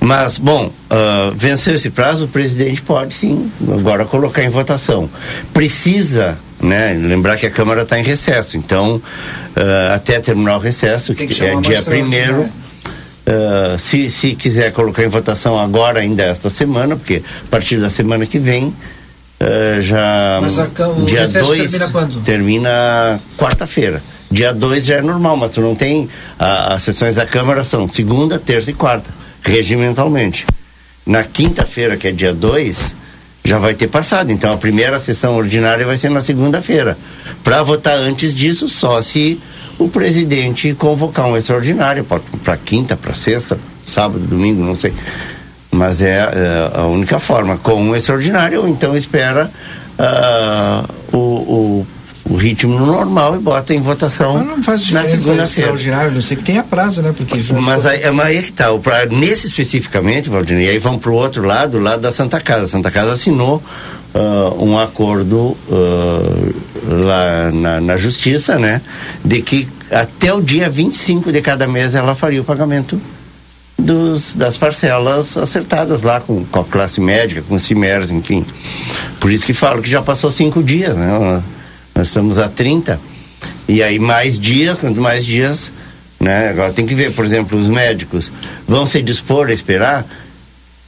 Mas, bom, uh, venceu esse prazo, o presidente pode sim agora colocar em votação. Precisa né? Lembrar que a Câmara está em recesso, então uh, até terminar o recesso, que, que é dia primeiro? Uh, se, se quiser colocar em votação agora, ainda esta semana, porque a partir da semana que vem uh, já. Mas a, o dia 2 termina quando? Termina quarta-feira. Dia 2 já é normal, mas tu não tem. A, as sessões da Câmara são segunda, terça e quarta, regimentalmente. Na quinta-feira, que é dia 2, já vai ter passado. Então a primeira sessão ordinária vai ser na segunda-feira. Para votar antes disso, só se o presidente convocar um extraordinário para quinta, para sexta, sábado, domingo, não sei. Mas é, é, a única forma, com um extraordinário, ou então espera uh, o, o, o, ritmo normal e bota em votação mas não faz na segunda-feira. extraordinário, não sei que tenha prazo, né? Porque mas aí, mas aí é que tá, o pra, nesse especificamente, Valdinei, aí vamos para o outro lado, o lado da Santa Casa. A Santa Casa assinou uh, um acordo uh, lá na, na, justiça, né? De que até o dia 25 de cada mês ela faria o pagamento dos, das parcelas acertadas lá com, com a classe médica, com o CIMERS, enfim. Por isso que falo que já passou cinco dias, né? Nós estamos a 30. E aí mais dias, quanto mais dias, né? Agora tem que ver, por exemplo, os médicos vão se dispor a esperar,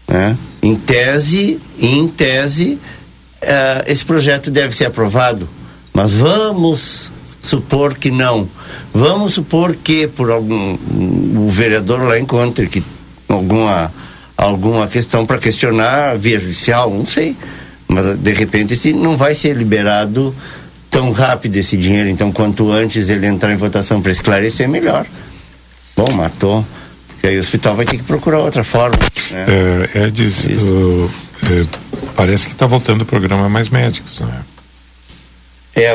né? Em tese, em tese, uh, esse projeto deve ser aprovado, mas vamos supor que não. Vamos supor que por algum o vereador lá encontre que alguma alguma questão para questionar via judicial, não sei. Mas de repente esse não vai ser liberado tão rápido esse dinheiro, então quanto antes ele entrar em votação para esclarecer melhor. Bom, matou. E aí o hospital vai ter que procurar outra forma. Né? É, é diz, uh, é, parece que está voltando o programa Mais Médicos, né? É,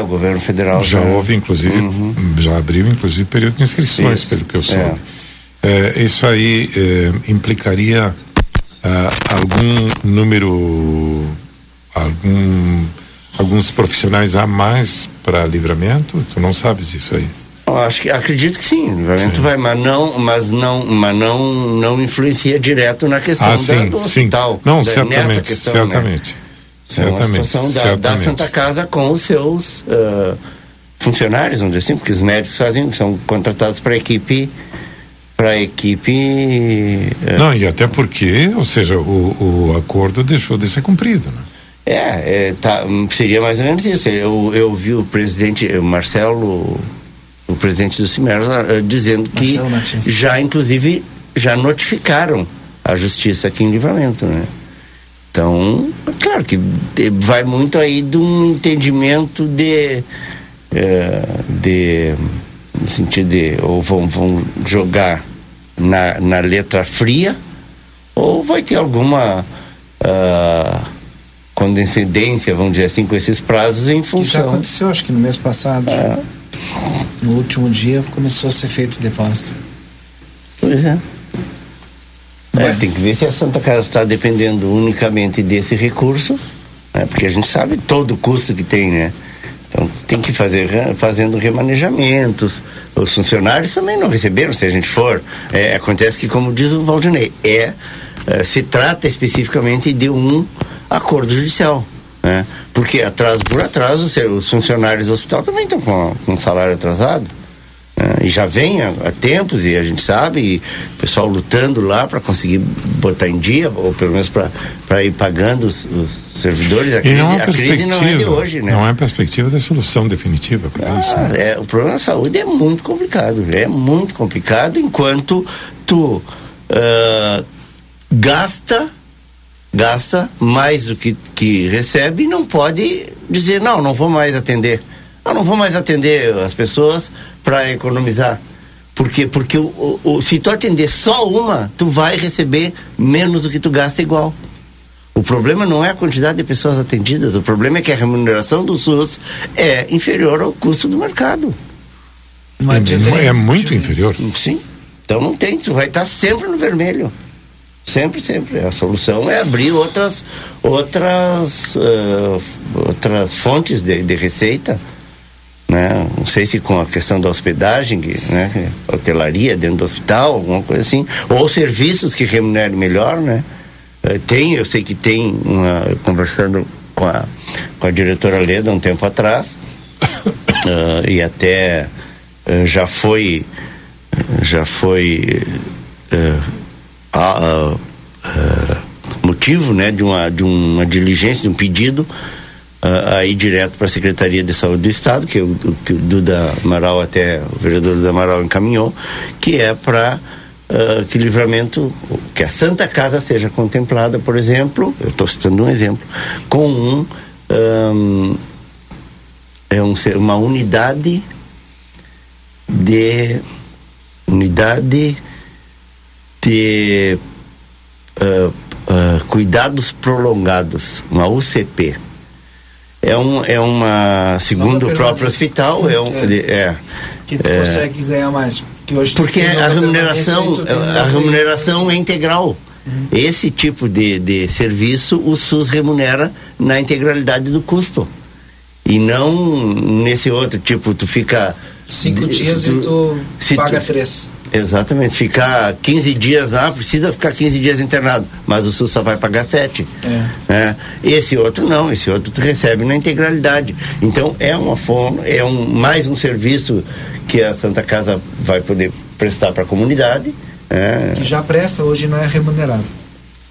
o governo federal já, já... houve, inclusive, uhum. já abriu, inclusive, período de inscrições, isso. pelo que eu soube. É. É, isso aí é, implicaria ah, algum número, algum, alguns profissionais a mais para livramento? Tu não sabes isso aí? acho que acredito que sim, livramento sim. vai, mas não, mas não, mas não, não influencia direto na questão ah, sim, da, do hospital. Sim. Não, da, certamente, questão, né? certamente. Né? Certamente. É uma situação da, da, Santa Casa com os seus uh, funcionários, vamos dizer assim, porque os médicos fazem, são contratados para a equipe para a equipe. Uh, Não, e até porque, ou seja, o, o acordo deixou de ser cumprido, né? É, é tá, seria mais ou menos isso. Eu, eu vi o presidente Marcelo, o presidente do CIMER, uh, dizendo que já, inclusive, já notificaram a justiça aqui em livramento, né? Então, claro que vai muito aí de um entendimento de. É, de no sentido de ou vão, vão jogar na, na letra fria ou vai ter alguma uh, condescendência, vamos dizer assim, com esses prazos em função. Isso já aconteceu, acho que no mês passado. É. No último dia começou a ser feito o depósito. Pois é. É, tem que ver se a Santa Casa está dependendo unicamente desse recurso, né? porque a gente sabe todo o custo que tem, né? Então tem que fazer fazendo remanejamentos. Os funcionários também não receberam, se a gente for. É, acontece que, como diz o Valdinei, é, é, se trata especificamente de um acordo judicial. Né? Porque atraso por atraso, os funcionários do hospital também estão com, com salário atrasado. Né? E já vem há, há, tempos, e a gente sabe, e o pessoal lutando lá para conseguir botar em dia, ou pelo menos para ir pagando os, os servidores. A, crise, não é a crise não é de hoje, né? Não é perspectiva da solução definitiva para ah, isso. Né? É, o problema da saúde é muito complicado, é muito complicado enquanto tu uh, gasta gasta mais do que, que recebe e não pode dizer, não, não vou mais atender. Eu não vou mais atender as pessoas para economizar. Por quê? Porque o, o, se tu atender só uma, tu vai receber menos do que tu gasta igual. O problema não é a quantidade de pessoas atendidas, o problema é que a remuneração do SUS é inferior ao custo do mercado. É, é muito inferior. Sim. Então não tem, tu vai estar sempre no vermelho. Sempre, sempre. A solução é abrir outras, outras, uh, outras fontes de, de receita. Né? Não sei se com a questão da hospedagem, né? hotelaria dentro do hospital, alguma coisa assim, ou serviços que remunerem melhor, né? Uh, tem, eu sei que tem uma, conversando com a, com a diretora Leda um tempo atrás, uh, e até já foi já foi a, motivo né, de, uma, de uma diligência, de um pedido uh, aí direto para a Secretaria de Saúde do Estado, que o, que o Duda Amaral até, o vereador Duda Amaral encaminhou, que é para uh, que livramento, que a Santa Casa seja contemplada, por exemplo, eu estou citando um exemplo, com um, um é um, uma unidade de unidade ter uh, uh, cuidados prolongados, uma UCP. É, um, é uma, segundo o próprio hospital, é, um, é, é que tu é, consegue ganhar mais. porque a remuneração, a remuneração é integral. Uhum. Esse tipo de, de serviço o SUS remunera na integralidade do custo. E não nesse outro, tipo, tu fica. Cinco dias tu, e tu paga tu, três. Exatamente, ficar 15 dias lá, precisa ficar 15 dias internado, mas o SUS só vai pagar 7. É. É. Esse outro não, esse outro tu recebe na integralidade. Então é uma forma, é um, mais um serviço que a Santa Casa vai poder prestar para a comunidade. É. Que já presta, hoje não é remunerado.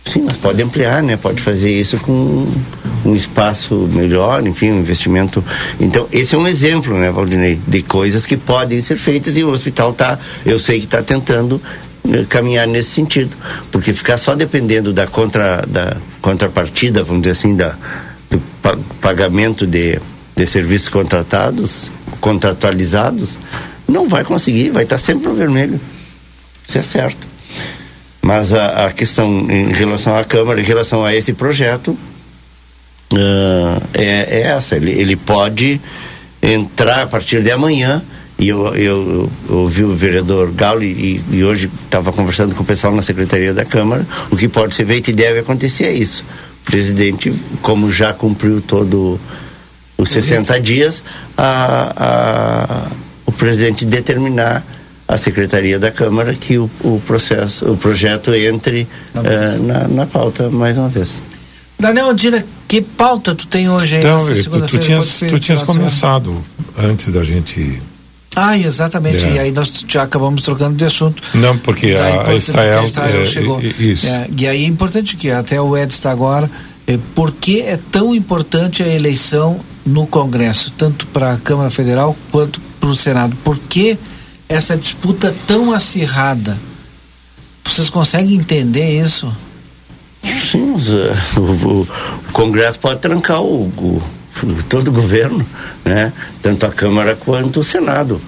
Sim, mas pode ampliar, né? Pode fazer isso com um espaço melhor, enfim, um investimento. Então, esse é um exemplo, né, Valdinei, de coisas que podem ser feitas e o hospital tá, eu sei que está tentando eh, caminhar nesse sentido, porque ficar só dependendo da contra da contrapartida, vamos dizer assim, da do pagamento de, de serviços contratados, contratualizados, não vai conseguir, vai estar tá sempre no vermelho. Isso é certo. Mas a, a, questão em relação à Câmara, em relação a esse projeto, uh, é, é, essa. Ele, ele pode entrar a partir de amanhã. E eu, eu, eu ouvi o vereador Galo e, e hoje estava conversando com o pessoal na Secretaria da Câmara. O que pode ser feito e deve acontecer é isso. O presidente, como já cumpriu todo os 60 dias, a, a, o presidente determinar a secretaria da Câmara que o, o processo, o projeto entre uh, na, na pauta mais uma vez. Daniel Dira, que pauta tu tem hoje aí? Então, tu, tu tinhas, tu tinhas começado antes da gente. Ah, exatamente. É. E aí nós já acabamos trocando de assunto. Não, porque a, a Israel, Israel é, chegou. Isso. É, e aí é importante que até o Ed está agora. É, por que é tão importante a eleição no Congresso, tanto para a Câmara Federal quanto para o Senado? Por que essa disputa tão acirrada. Vocês conseguem entender isso? Sim, o, o, o Congresso pode trancar o, o, todo o governo, né? tanto a Câmara quanto o Senado.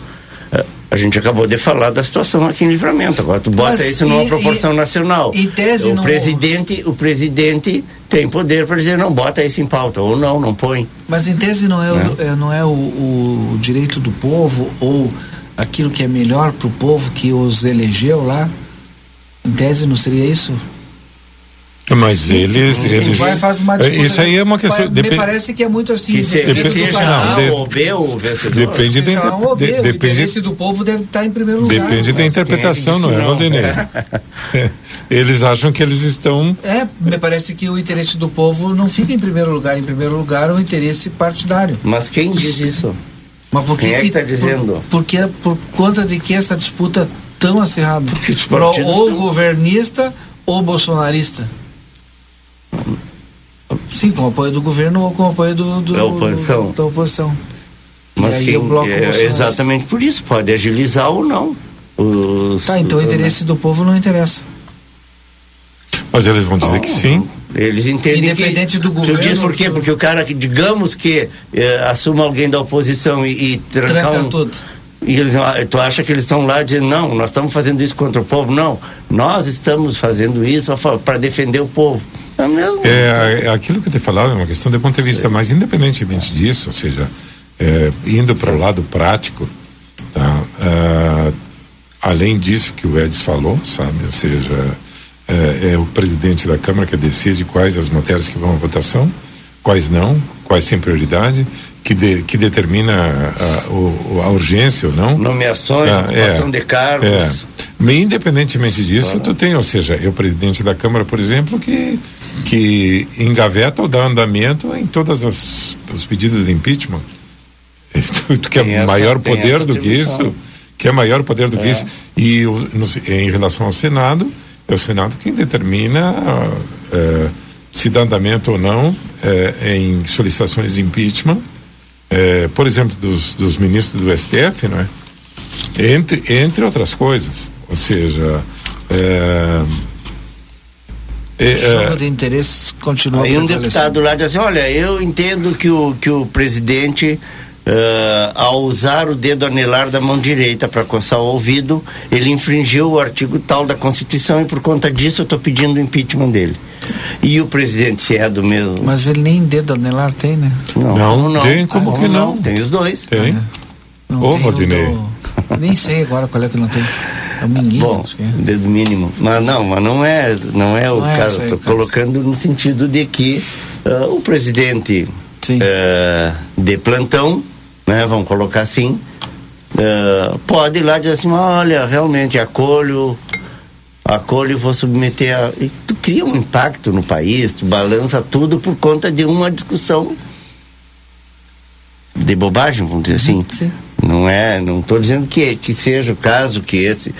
A gente acabou de falar da situação aqui em Livramento. Agora tu bota Mas isso numa e- proporção e- nacional. em tese o não- presidente, o presidente tem poder para dizer não bota isso em pauta ou não, não põe. Mas em tese não é, o, é, não é o, o direito do povo ou aquilo que é melhor para o povo que os elegeu lá? Em tese não seria isso? Mas eles. Quem eles vai faz uma É, isso aí é uma questão. Me parece que é muito assim. Que, se, depende que do seja canal. não, A de- ou B o vencedor. Depende da Seja inter- A ou B, de- o depende- interesse do povo deve estar em primeiro lugar. Depende da é interpretação, não diz é, não? Valdinei? É. Eles acham que eles estão. É, me parece que o interesse do povo não fica em primeiro lugar. Em primeiro lugar, o interesse partidário. Mas quem diz isso? Mas por que Quem é que tá por- dizendo? Porque por conta de que essa disputa tão acirrada? Porque os Pro- ou são- governista ou bolsonarista? Sim, com o apoio do governo ou com o apoio do, do- Da oposição. do- da oposição. Mas e aí quem, o bloco é, exatamente por isso, pode agilizar ou não. Os, Tá, então o interesse do povo não interessa. Mas eles vão dizer que sim. Eles entendem Independente que, do governo, Tu diz por quê? tu- Porque o cara que, digamos que eh, assuma alguém da oposição e, e trancar Tranca um, tudo. E eles, ah, tu acha que eles estão lá dizendo, não, nós estamos fazendo isso contra o povo? Não, nós estamos fazendo isso para defender o povo. É mesmo? É, é aquilo que eu te falava é uma questão de ponto de vista, mas independentemente disso, ou seja, é, indo para o lado prático, tá? Ah, além disso que o Edson falou, sabe, ou seja, é, é o presidente da Câmara que decide quais as matérias que vão à votação, quais não, quais têm prioridade, que, de, que determina a, o- a urgência ou não. Nomeações, Ah, ocupação de cargos. é. Independentemente disso, tu tem, ou seja, eu presidente da Câmara, por exemplo, que que engaveta ou dá andamento em todas as os pedidos de impeachment. Tu, tu quer Tem essa- maior poder do que isso? Quer maior poder do que É. isso? E no- em relação ao Senado, é o Senado quem determina eh, se dá andamento ou não eh, em solicitações de impeachment, eh, por exemplo, dos, dos ministros do STF, não é? Entre, entre outras coisas. Ou seja, O jogo de interesses continua Aí um deputado lá diz assim, olha, eu entendo que o, que o presidente, eh, ao usar o dedo anelar da mão direita para coçar o ouvido, ele infringiu o artigo tal da Constituição e por conta disso eu estou pedindo o impeachment dele. E o presidente, se é do mesmo... Mas ele nem dedo anelar tem, né? Não, tem, como que não? Tem os dois. tem. Não Ô, tem o Valdinei. do- Nem sei agora qual é que não tem. É o minguinho, Bom, é. dedo mínimo. Mas não, mas não é, não é o Não é caso. Estou o caso. colocando no sentido de que ah, o presidente ah, de plantão, né, vamos colocar assim, ah, pode ir lá dizer assim, olha, realmente acolho, acolho e vou submeter a. E tu cria um impacto no país, tu balança tudo por conta de uma discussão de bobagem, vamos dizer assim. Sim. Não é, não estou dizendo que, que seja o caso que esse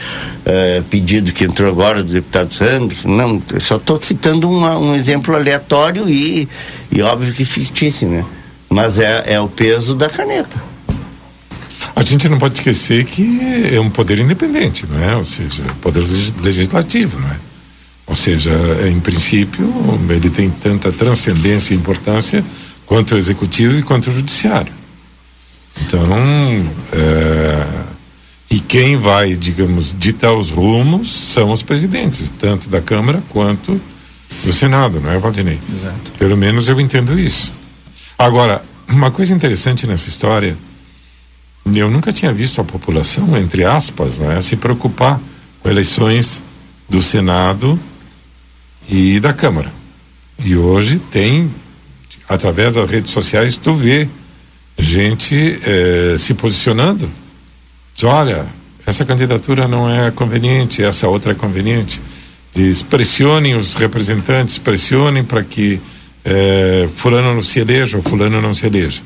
eh, pedido que entrou agora do deputado Sandro, não, só estou citando uma- um exemplo aleatório e, e óbvio que fictício, né? Mas é, é o peso da caneta. A gente não pode esquecer que é um poder independente, não é? Ou seja, poder legis- legislativo, não é? Ou seja, em princípio, ele tem tanta transcendência e importância quanto o executivo e quanto o judiciário. Então, é, e quem vai, digamos, ditar os rumos são os presidentes, tanto da Câmara quanto do Senado, não é, Valdinei? Exato. Pelo menos eu entendo isso. Agora, uma coisa interessante nessa história, eu nunca tinha visto a população, entre aspas, não é, se preocupar com eleições do Senado e da Câmara. E hoje tem, através das redes sociais, tu vê gente eh, se posicionando. Diz, olha, essa candidatura não é conveniente, essa outra é conveniente. Diz, pressionem os representantes, pressionem para que eh, fulano não se eleja ou fulano não se eleja.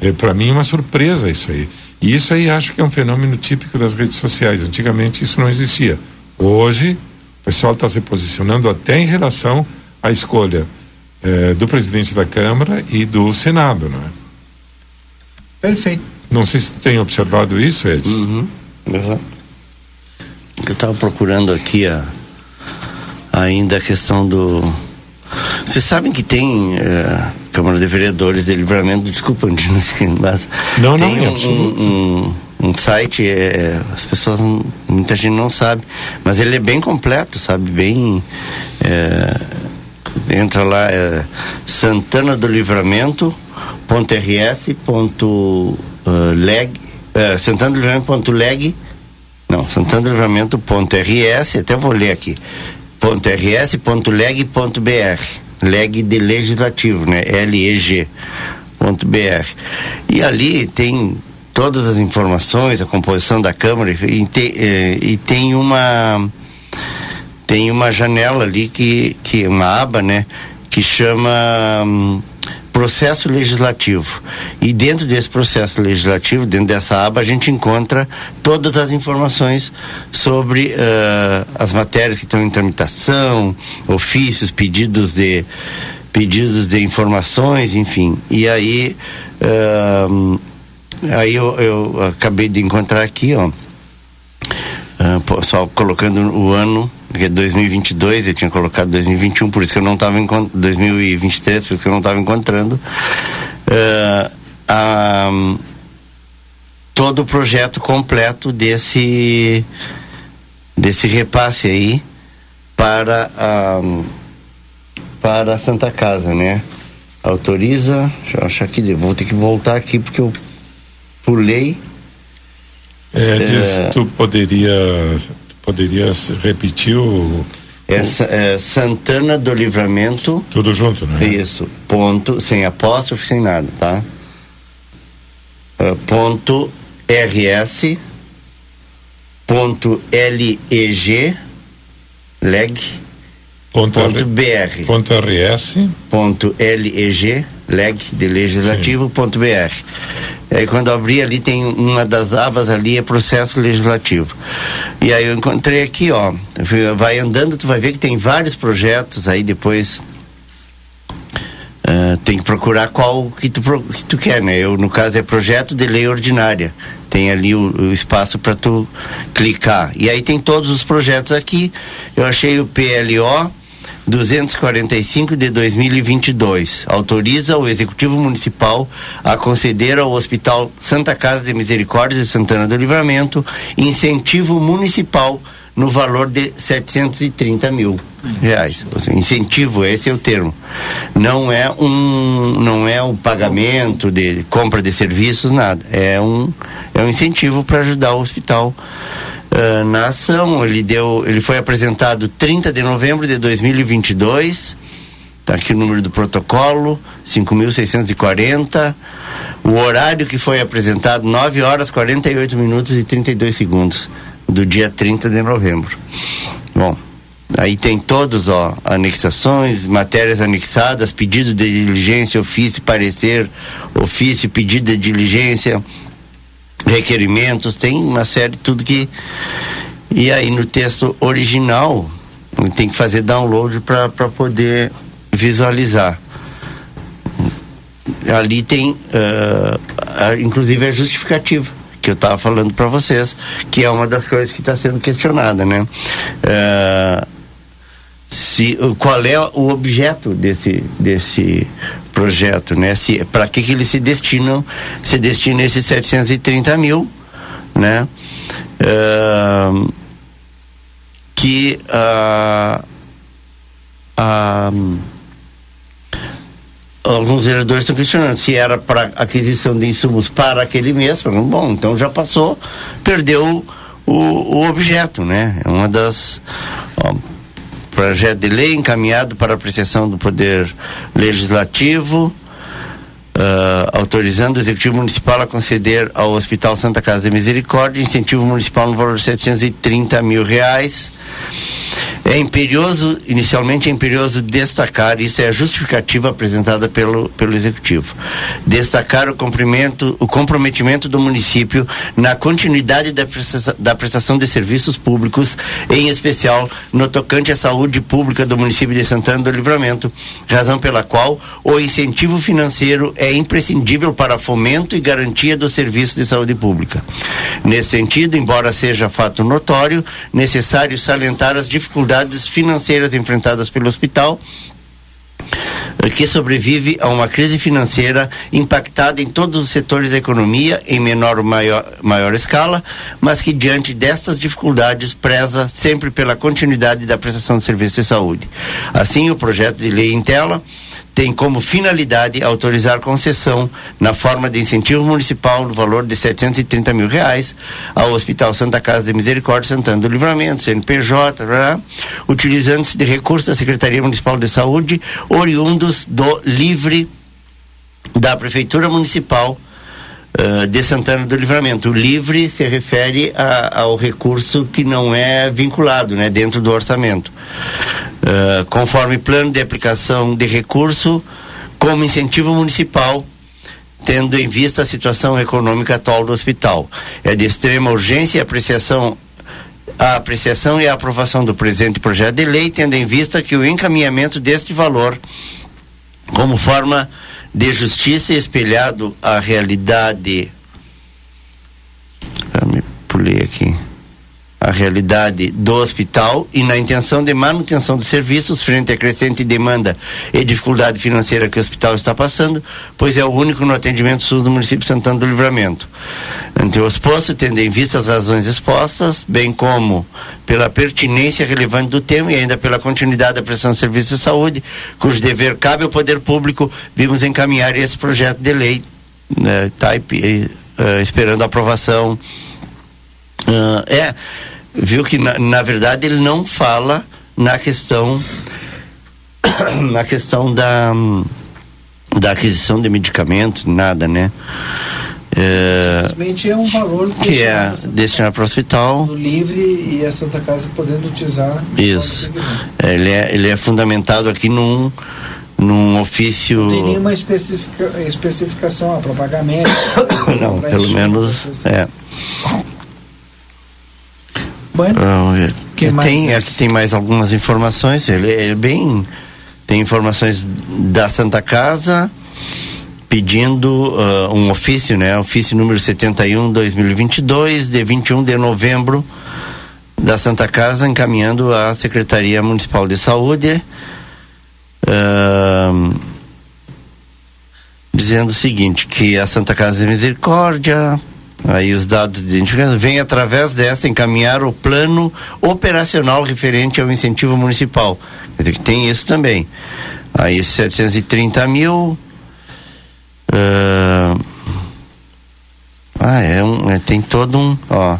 É, para mim é uma surpresa isso aí. E isso aí acho que é um fenômeno típico das redes sociais. Antigamente isso não existia. Hoje o pessoal está se posicionando até em relação à escolha eh, do presidente da Câmara e do Senado, não é? Perfeito. Não sei se tem observado isso, Edson. Uhum. Exato. Eu estava procurando aqui a, ainda a questão do. Vocês sabem que tem eh, Câmara de Vereadores de Livramento, desculpa, mas. Não, não, tem em um, um, um site, é, as pessoas, muita gente não sabe, mas ele é bem completo, sabe? Bem. É, entra lá, é, Santana do Livramento, ponto RS, ponto, uh, leg, Santana do Livramento, ponto leg, não, Santana do Livramento, ponto RS, até vou ler aqui, ponto leg, de legislativo, né? L-E-G, ponto BR. E ali tem todas as informações, a composição da Câmara e, eh, e tem uma tem uma janela ali que, que uma aba, né, que chama hum, processo legislativo. E dentro desse processo legislativo, dentro dessa aba, a gente encontra todas as informações sobre uh, as matérias que estão em tramitação, ofícios, pedidos de pedidos de informações, enfim. E aí uh, Aí eu, eu acabei de encontrar aqui, ó. Uh, só colocando o ano, que é 2022, eu tinha colocado 2021, por isso que eu não estava encontrando. 2023, por isso que eu não estava encontrando. Uh, todo o projeto completo desse desse repasse aí para a para a Santa Casa, né? Autoriza, deixa eu achar aqui, vou ter que voltar aqui porque eu por lei. É, diz, é, tu poderia, poderias repetir o. Essa, é, Santana do Livramento. Tudo junto, né? Isso. Ponto, sem apóstrofe, sem nada, tá? Uh, ponto RS. Ponto LEG. Leg. Ponto, ponto BR. Ponto RS. Ponto LEG. Leg de legislativo. Sim. Ponto BR. Aí quando abri ali tem uma das abas ali é processo legislativo. E aí eu encontrei aqui, ó, vai andando, tu vai ver que tem vários projetos aí depois uh, tem que procurar qual que tu, que tu quer, né? Eu no caso é projeto de lei ordinária. Tem ali o, o espaço para tu clicar. E aí tem todos os projetos aqui. Eu achei o PLO 245 de 2022. Autoriza o Executivo Municipal a conceder ao Hospital Santa Casa de Misericórdia de Santana do Livramento incentivo municipal no valor de 730 mil reais. Seja, incentivo, esse é o termo. Não é um, não é um pagamento de compra de serviços, nada. É um, é um incentivo para ajudar o hospital uh, na ação. Ele deu, ele foi apresentado 30 de novembro de 2022. Está aqui o número do protocolo, 5.640. O horário que foi apresentado, 9 horas 48 minutos e 32 segundos, do dia 30 de novembro. Bom, aí tem todos, ó, anexações, matérias anexadas, pedido de diligência, ofício, parecer, ofício, pedido de diligência, requerimentos, tem uma série de tudo que. E aí no texto original tem que fazer download para poder visualizar. Ali tem, uh, a, inclusive, a justificativa que eu estava falando para vocês, que é uma das coisas que está sendo questionada, né? Uh, se, qual é o objeto desse, desse projeto, né? Se, para que, que eles se destinam, se destina esses 730 mil, né? Uh, que uh, uh, alguns vereadores estão questionando se era para aquisição de insumos para aquele mês, falando, bom, então já passou, perdeu o, o objeto, né? É uma das ó, projeto de lei encaminhado para apreciação do Poder Legislativo, uh, autorizando o Executivo Municipal a conceder ao Hospital Santa Casa de Misericórdia incentivo municipal no valor de 730 mil reais é imperioso, inicialmente é imperioso destacar, isso é a justificativa apresentada pelo, pelo Executivo, destacar o, cumprimento, o comprometimento do município na continuidade da prestação, da prestação de serviços públicos, em especial no tocante à saúde pública do município de Santana do Livramento, razão pela qual o incentivo financeiro é imprescindível para fomento e garantia do serviço de saúde pública. Nesse sentido, embora seja fato notório, necessário salientar as dificuldades financeiras enfrentadas pelo hospital que sobrevive a uma crise financeira impactada em todos os setores da economia, em menor ou maior, maior escala, mas que diante destas dificuldades preza sempre pela continuidade da prestação de serviços de saúde. Assim, o projeto de lei em tela tem como finalidade autorizar concessão na forma de incentivo municipal no valor de 730 mil reais ao Hospital Santa Casa de Misericórdia Santana do Livramento, CNPJ, utilizando-se de recursos da Secretaria Municipal de Saúde oriundos do livre da Prefeitura Municipal uh, de Santana do Livramento. O livre se refere a, ao recurso que não é vinculado, né, dentro do orçamento. Uh, conforme plano de aplicação de recurso, como incentivo municipal, tendo em vista a situação econômica atual do hospital. É de extrema urgência e apreciação a apreciação e a aprovação do presente projeto de lei, tendo em vista que o encaminhamento deste valor como forma de justiça espelhado à realidade. Eu me pulei aqui. A realidade do hospital e na intenção de manutenção dos serviços frente à crescente demanda e dificuldade financeira que o hospital está passando, pois é o único no atendimento SUS do município de Santana do Livramento. Ante o exposto, tendo em vista as razões expostas, bem como pela pertinência relevante do tema e ainda pela continuidade da prestação de serviços de saúde, cujo dever cabe ao poder público, vimos encaminhar esse projeto de lei, né, uh, esperando a aprovação. Uh, é, viu que na, na verdade ele não fala na questão na questão da da aquisição de medicamentos, nada, né? É, Simplesmente é um valor que, que é destinado para o hospital. Livre e a Santa Casa podendo utilizar. Isso. É, ele, é, ele é fundamentado aqui num, num ofício. Não tem nenhuma especifica, especificação para pagamento. Não, pelo menos. É. Bueno, uh, que mais tem, aqui tem mais algumas informações. Ele, ele bem. Tem informações da Santa Casa pedindo uh, um ofício, né? Ofício número 71 2022 de 21 de novembro da Santa Casa encaminhando à Secretaria Municipal de Saúde uh, dizendo o seguinte que a Santa Casa de Misericórdia aí os dados de identificação vem através dessa encaminhar o plano operacional referente ao incentivo municipal quer dizer que tem isso também aí 730 mil Uh, ah, é um, é, tem todo um, ó,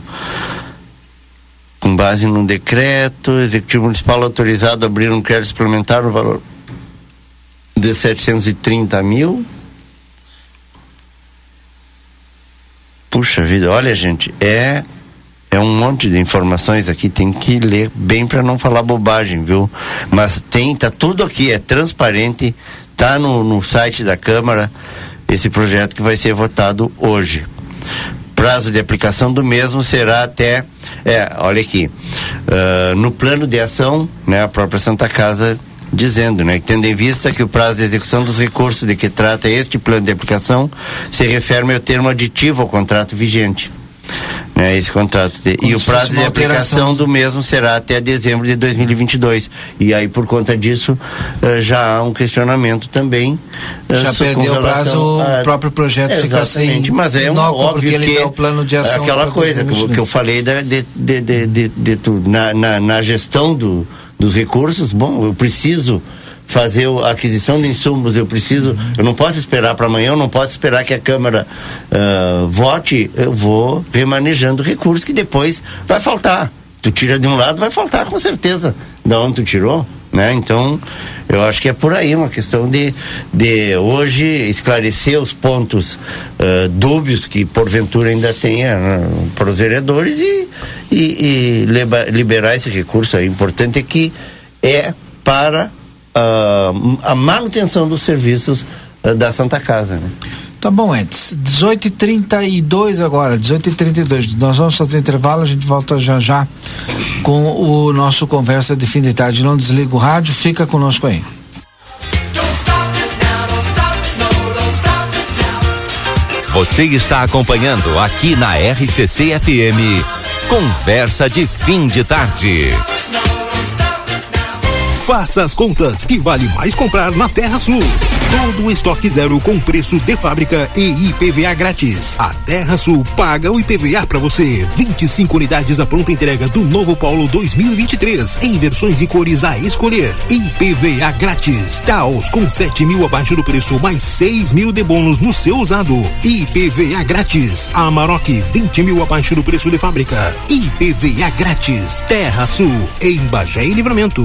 com base num decreto, executivo municipal autorizado a abrir um crédito suplementar no valor de 730 mil. Puxa vida, olha gente, é é um monte de informações aqui, tem que ler bem para não falar bobagem, viu? Mas tem, tá tudo aqui, é transparente, tá no, no site da Câmara esse projeto que vai ser votado hoje. Prazo de aplicação do mesmo será até, é, olha aqui, uh, no plano de ação, né, a própria Santa Casa dizendo, né, tendo em vista que o prazo de execução dos recursos de que trata este plano de aplicação se refere ao termo aditivo ao contrato vigente né, esse contrato. De, e o prazo de aplicação do mesmo será até dezembro de 2022. E aí, por conta disso, uh, já há um questionamento também. Uh, já perdeu o prazo, a... o próprio projeto fica sem. Mas é um óbvio que é o plano de ação aquela coisa que, que, eu falei de, de, de, de, de. Na, na, na gestão do, dos recursos, bom, eu preciso fazer a aquisição de insumos, eu preciso, eu não posso esperar para amanhã, eu não posso esperar que a Câmara uh, vote, eu vou remanejando recursos que depois vai faltar. Tu tira de um lado, vai faltar com certeza. Da onde tu tirou, né? Então, eu acho que é por aí uma questão de, de hoje esclarecer os pontos uh, dúbios que porventura ainda tenha uh, para os vereadores e, e, e liberar esse recurso. O importante é que é para uh, a manutenção dos serviços da Santa Casa. Né? Tá bom, Edson. 18h32 agora, 18h32. Nós vamos fazer intervalo, a gente volta já já com o nosso conversa de fim de tarde. Não desliga o rádio, fica conosco aí. Você está acompanhando aqui na RCC FM. Conversa de fim de tarde. Faça as contas que vale mais comprar na Terra Sul. Todo estoque zero com preço de fábrica e IPVA grátis. A Terra Sul paga o IPVA para você. 25 unidades à pronta entrega do novo Polo 2023 em versões e cores a escolher. IPVA grátis. Taos com 7 mil abaixo do preço mais 6 mil de bônus no seu usado. IPVA grátis. Amarok 20 mil abaixo do preço de fábrica. IPVA grátis. Terra Sul em Bagé e Livramento.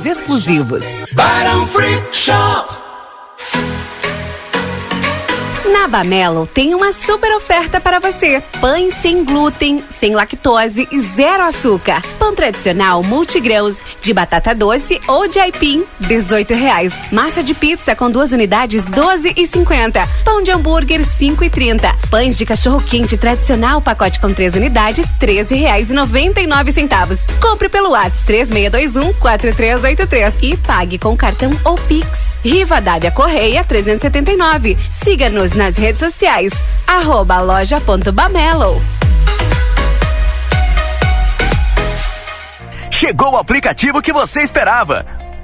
exclusivos. Barão Free Shop. Na Bamelo tem uma super oferta para você. Pães sem glúten, sem lactose e zero açúcar. Pão tradicional multigrãos, de batata doce ou de aipim, 18 reais. Massa de pizza com duas unidades, 12 e 50. Pão de hambúrguer, 5 e 30. Pães de cachorro quente tradicional, pacote com três unidades, 13 reais e 99 centavos. Compre pelo WhatsApp 3621 4383 e pague com cartão ou Pix. Riva Dávia Correia 379. Siga-nos nas redes sociais. Arroba loja.bamelo. Chegou o aplicativo que você esperava.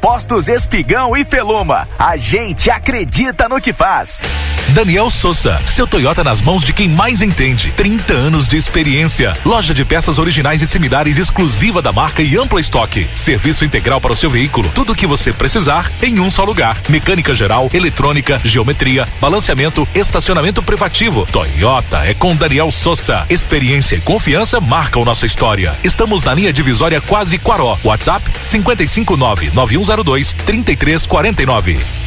Postos Espigão e Feluma. A gente acredita no que faz. Daniel Souza, seu Toyota nas mãos de quem mais entende. 30 anos de experiência. Loja de peças originais e similares exclusiva da marca e amplo estoque. Serviço integral para o seu veículo. Tudo o que você precisar em um só lugar. Mecânica geral, eletrônica, geometria, balanceamento, estacionamento privativo. Toyota é com Daniel Souza. Experiência e confiança marcam nossa história. Estamos na linha divisória quase Quaró. WhatsApp 559 91 02 3349.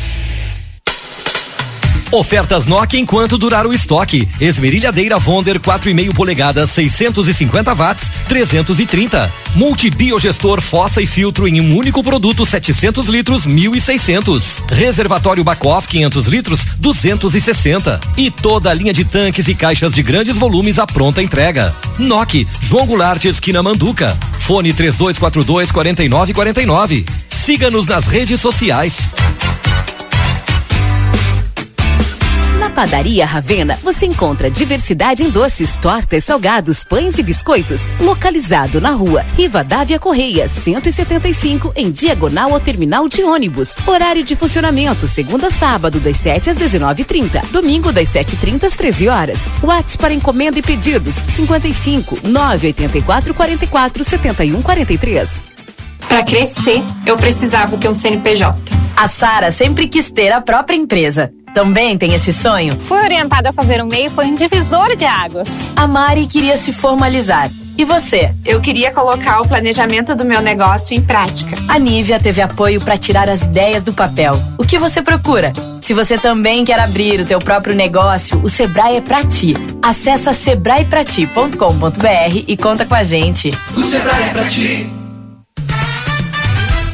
Ofertas Nokia enquanto durar o estoque. Esmerilhadeira Vonder 4,5 polegadas, 650 watts, 330. Multibiogestor fossa e filtro em um único produto, 700 litros, 1.600. Reservatório Bacoff 500 litros, 260. E toda a linha de tanques e caixas de grandes volumes à pronta entrega. Nokia, João Goulart, esquina Manduca. Fone 3242 4949. Siga-nos nas redes sociais. Padaria Ravena, você encontra diversidade em doces, tortas, salgados, pães e biscoitos. Localizado na rua Rivadavia Correia, 175, em diagonal ao terminal de ônibus. Horário de funcionamento, segunda a sábado, das 7 às 19h30. Domingo, das 7h30 às 13 horas. WhatsApp para encomenda e pedidos: 55 984 44 71 43. Para crescer, eu precisava ter um CNPJ. A Sara sempre quis ter a própria empresa. Também tem esse sonho? Fui orientada a fazer o MEI foi um divisor de águas. A Mari queria se formalizar. E você? Eu queria colocar o planejamento do meu negócio em prática. A Nívia teve apoio para tirar as ideias do papel. O que você procura? Se você também quer abrir o teu próprio negócio, o Sebrae é pra ti. Acesse sebraeprati.com.br e conta com a gente. O Sebrae é pra ti.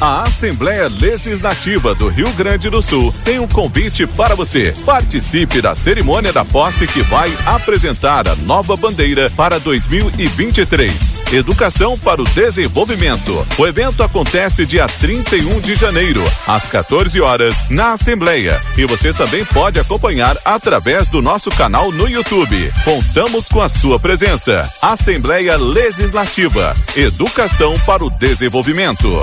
A Assembleia Legislativa do Rio Grande do Sul tem um convite para você. Participe da cerimônia da posse que vai apresentar a nova bandeira para 2023. Educação para o Desenvolvimento. O evento acontece dia 31 de janeiro, às 14 horas, na Assembleia. E você também pode acompanhar através do nosso canal no YouTube. Contamos com a sua presença. Assembleia Legislativa. Educação para o Desenvolvimento.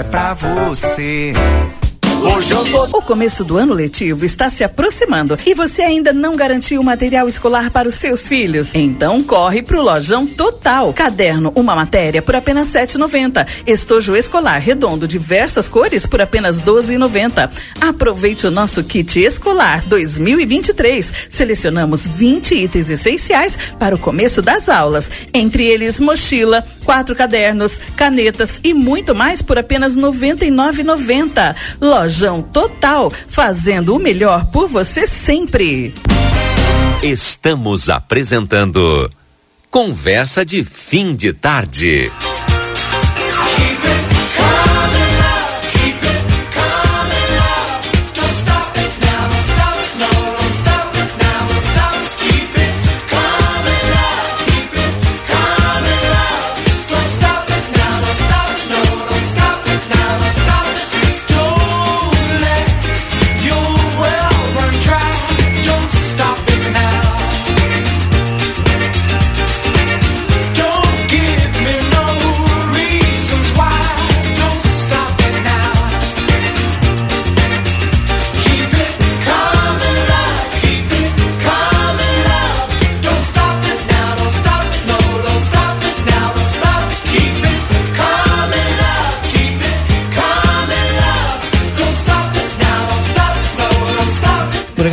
é pra você. O começo do ano letivo está se aproximando e você ainda não garantiu material escolar para os seus filhos? Então corre pro Lojão Total. Caderno, uma matéria por apenas 7,90. Estojo escolar redondo, diversas cores por apenas 12,90. Aproveite o nosso kit escolar 2023. Selecionamos 20 itens essenciais para o começo das aulas. Entre eles, mochila, quatro cadernos, canetas e muito mais por apenas R$ 99,90. Lojão Total, fazendo o melhor por você sempre. Estamos apresentando Conversa de Fim de Tarde.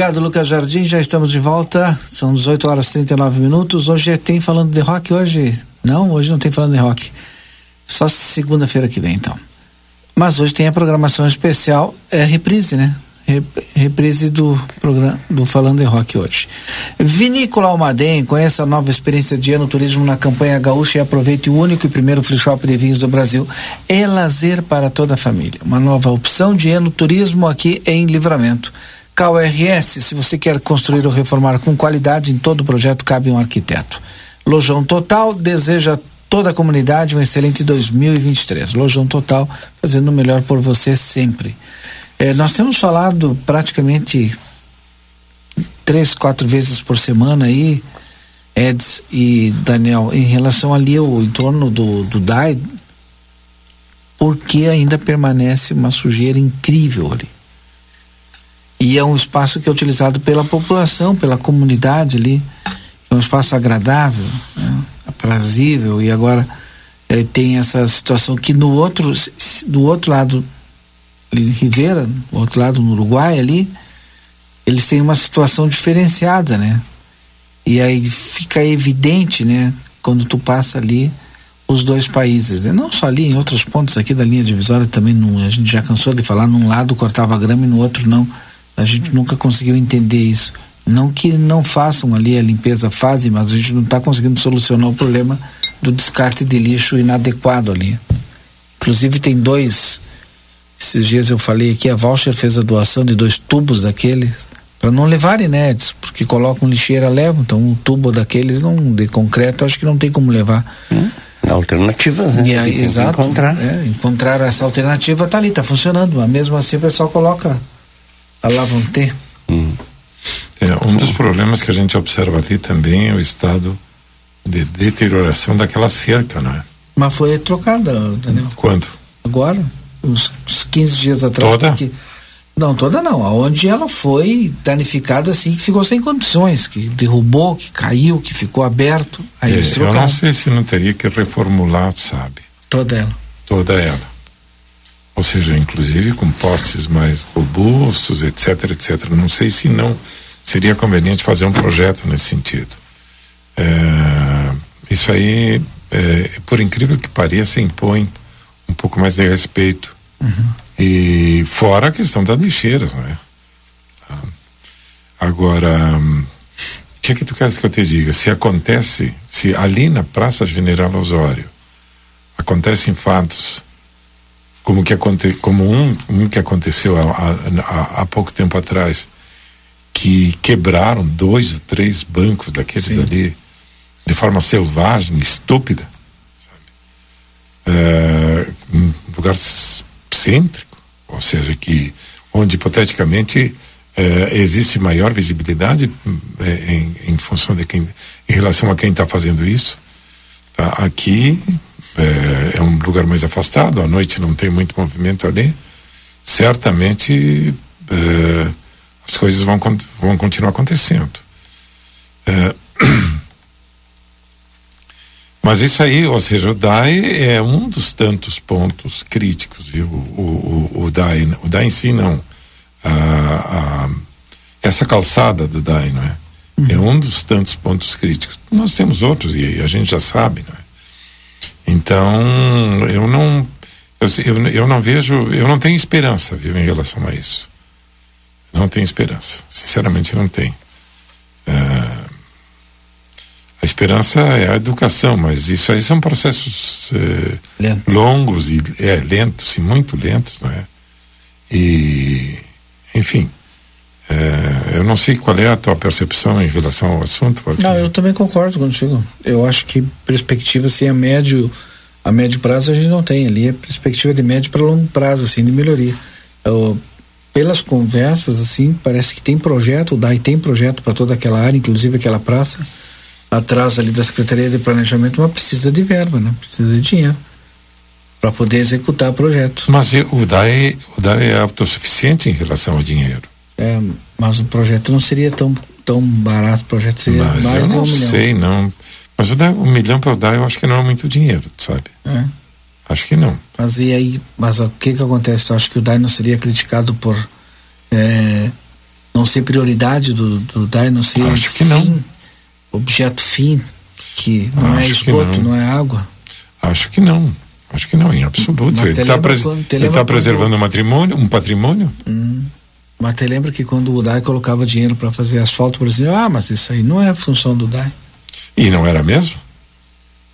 Obrigado, Lucas Jardim. Já estamos de volta. São 18 horas e 39 minutos. Hoje tem falando de rock hoje? Não, hoje não tem falando de rock. Só segunda-feira que vem, então. Mas hoje tem a programação especial, é reprise, né? Reprise do programa do Falando de Rock hoje. Vinícola Almaden, conheça a nova experiência de ano turismo na campanha gaúcha e aproveite o único e primeiro free shop de vinhos do Brasil. É lazer para toda a família. Uma nova opção de ano turismo aqui em Livramento. KRS, se você quer construir ou reformar com qualidade, em todo projeto cabe um arquiteto. Lojão Total deseja toda a comunidade um excelente 2023. Lojão Total, fazendo o melhor por você sempre. É, nós temos falado praticamente três, quatro vezes por semana aí, Eds e Daniel, em relação ali ao entorno do, do DAI, porque ainda permanece uma sujeira incrível ali. E é um espaço que é utilizado pela população, pela comunidade ali. É um espaço agradável, né? aprazível. E agora eh, tem essa situação que no outro, do outro lado, em Rivera, do outro lado no Uruguai ali, eles têm uma situação diferenciada, né? E aí fica evidente, né? Quando tu passa ali os dois países, né? Não só ali, em outros pontos aqui da linha divisória também, não, a gente já cansou de falar, num lado cortava grama e no outro não a gente nunca conseguiu entender isso. Não que não façam ali a limpeza, fazem, mas a gente não está conseguindo solucionar o problema do descarte de lixo inadequado ali. Inclusive tem dois. Esses dias eu falei aqui, a Voucher fez a doação de dois tubos daqueles para não levarem, né? Porque colocam lixeira, levam. Então um tubo daqueles não, de concreto acho que não tem como levar. Hum, alternativas, né? E aí, exato. Encontrar. É, encontrar essa alternativa tá ali, tá funcionando. Mas mesmo assim o pessoal coloca vão ter. Hum. É, um dos problemas que a gente observa ali também é o estado de deterioração daquela cerca, não é? Mas foi trocada, Daniel. Quando? Agora, uns, uns 15 dias atrás. Toda? Porque, não, toda não. Aonde ela foi danificada assim, que ficou sem condições, que derrubou, que caiu, que ficou aberto. Aí é, eles eu trocaram. não sei se não teria que reformular, sabe? Toda ela. Toda ela. Ou seja, inclusive com postes mais robustos, etc, etc. Não sei se não seria conveniente fazer um projeto nesse sentido. É, isso aí é, por incrível que pareça, impõe um pouco mais de respeito. E fora a questão das lixeiras, não é? Tá. Agora, o que é que tu queres que eu te diga? Se acontece, se ali na Praça General Osório acontecem fatos como que aconte, como um, um que aconteceu há, pouco tempo atrás, que quebraram dois ou três bancos daqueles Sim. ali de forma selvagem, estúpida, sabe? É, um lugar cêntrico, ou seja, que onde hipoteticamente é, existe maior visibilidade é, em, em função de quem, em relação a quem está fazendo isso. Tá? Aqui é, é um lugar mais afastado, à noite não tem muito movimento ali. Certamente é, as coisas vão, vão continuar acontecendo. É, mas isso aí, ou seja, o DAE é um dos tantos pontos críticos, viu? O, o, o, DAE, o DAE em si não. A, a, essa calçada do DAE, não é? É um dos tantos pontos críticos. Nós temos outros e a gente já sabe, não é? Então, eu não. Eu, eu, eu não vejo. Eu não tenho esperança, viu, em relação a isso. Não tenho esperança. Sinceramente, não tenho. Ah, a esperança é a educação, mas isso aí são processos eh, longos e é, lentos e muito lentos, não é? E, enfim, eh, eu não sei qual é a tua percepção em relação ao assunto. Valdir. Não, eu também concordo contigo. Eu acho que perspectiva assim a médio a médio prazo a gente não tem ali, é perspectiva de médio para longo prazo assim de melhoria. Eu, pelas conversas assim, parece que tem projeto, o DAI tem projeto para toda aquela área, inclusive aquela praça atrás ali da Secretaria de Planejamento, mas precisa de verba, né? Precisa de dinheiro para poder executar o projeto. Mas o DAE, o DAE é autossuficiente em relação ao dinheiro. É, mas o projeto não seria tão tão barato, o projeto seria Mas mais eu de um não milhão. sei, não. Mas o DAE, um milhão para o DAE eu acho que não é muito dinheiro, sabe? É. Acho que não. Mas e aí, mas o que que acontece? Eu acho que o DAI não seria criticado por é, não ser prioridade do, do DAI, não ser Acho que fim, não. objeto fim, que não é Acho que esgoto, não. não. é água. Acho que não. Acho que não, em absoluto. Mas Ele está lembra quando- preservando um patrimônio, um patrimônio. Hum. Mas te lembra que quando o DAI colocava dinheiro para fazer asfalto, por exemplo, ah, mas isso aí não é a função do DAI. E não era mesmo?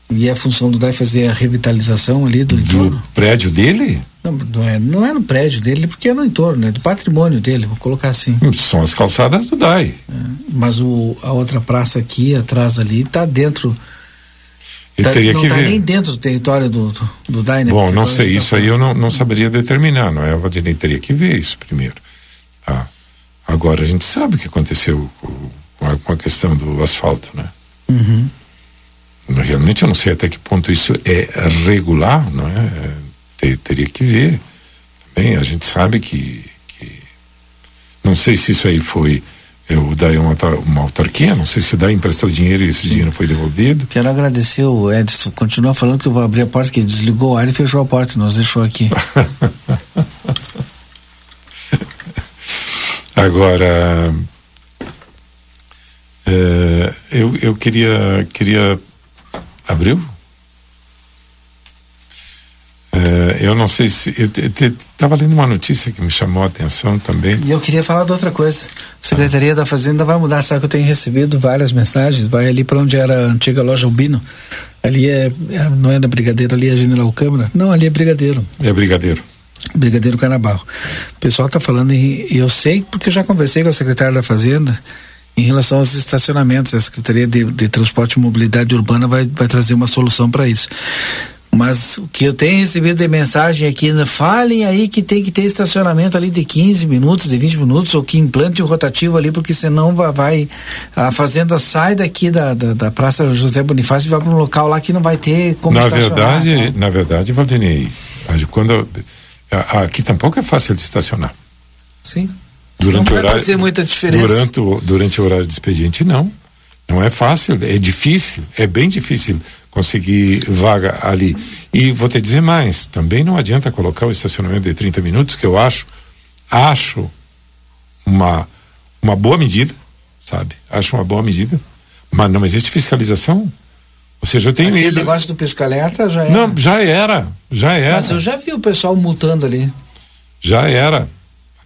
E é a função do DAI fazer a revitalização ali do, entorno? Prédio dele? Não, não é, não é no prédio dele, porque é no entorno, é do patrimônio dele, vou colocar assim. São as calçadas do DAI. Mas o, a outra praça aqui, atrás ali, está dentro. Tá- teria não que está ver. nem dentro do território do, do, do DAI, né? Bom, não sei, gente isso tá aí eu não, não saberia determinar, não é? Valdinei teria que ver isso primeiro. Agora, a gente sabe o que aconteceu com, a, com a questão do asfalto, né? Uhum. Realmente eu não sei até que ponto isso é regular, não é? É, te- teria que ver. Também a gente sabe que, que- não sei se isso aí foi é, o DAI é uma, uma autarquia, não sei se o DAI emprestou dinheiro e esse dinheiro foi devolvido. Quero agradecer o Edson. Continua falando que eu vou abrir a porta, que desligou o ar e fechou a porta, nos deixou aqui. Agora, é, eu, eu queria, queria. Abriu? É, eu não sei se. Eu estava lendo uma notícia que me chamou a atenção também. E eu queria falar de outra coisa. A Secretaria da Fazenda vai mudar, sabe que eu tenho recebido várias mensagens, vai ali para onde era a antiga loja Albino. Ali é, é- não é da Brigadeiro, ali é General Câmara. Não, ali é Brigadeiro. É brigadeiro. Brigadeiro Canabarro. O pessoal está falando, e eu sei porque eu já conversei com a secretária da Fazenda em relação aos estacionamentos. A Secretaria de, de Transporte e Mobilidade Urbana vai, vai trazer uma solução para isso. Mas o que eu tenho recebido de mensagem aqui, né, falem aí que tem que ter estacionamento ali de 15 minutos, de 20 minutos, ou que implante o rotativo ali, porque senão vai, vai- a fazenda sai daqui da, da, da Praça José Bonifácio e vai para um local lá que não vai ter como na estacionar. verdade, né? na verdade, Valdinei, quando aqui tampouco é fácil de estacionar. Sim. Durante Não vai horário, fazer muita diferença. Durante o, durante o horário de expediente, não. Não é fácil, é difícil, é bem difícil conseguir vaga ali. E vou te dizer mais, também não adianta colocar o estacionamento de 30 minutos, que eu acho, acho uma, uma boa medida, sabe? Acho uma boa medida, mas não existe fiscalização. Ou seja, eu tenho Aquele ido. negócio do pisca-alerta já era. Não, já era, já era. Mas eu já vi o pessoal multando ali. já era.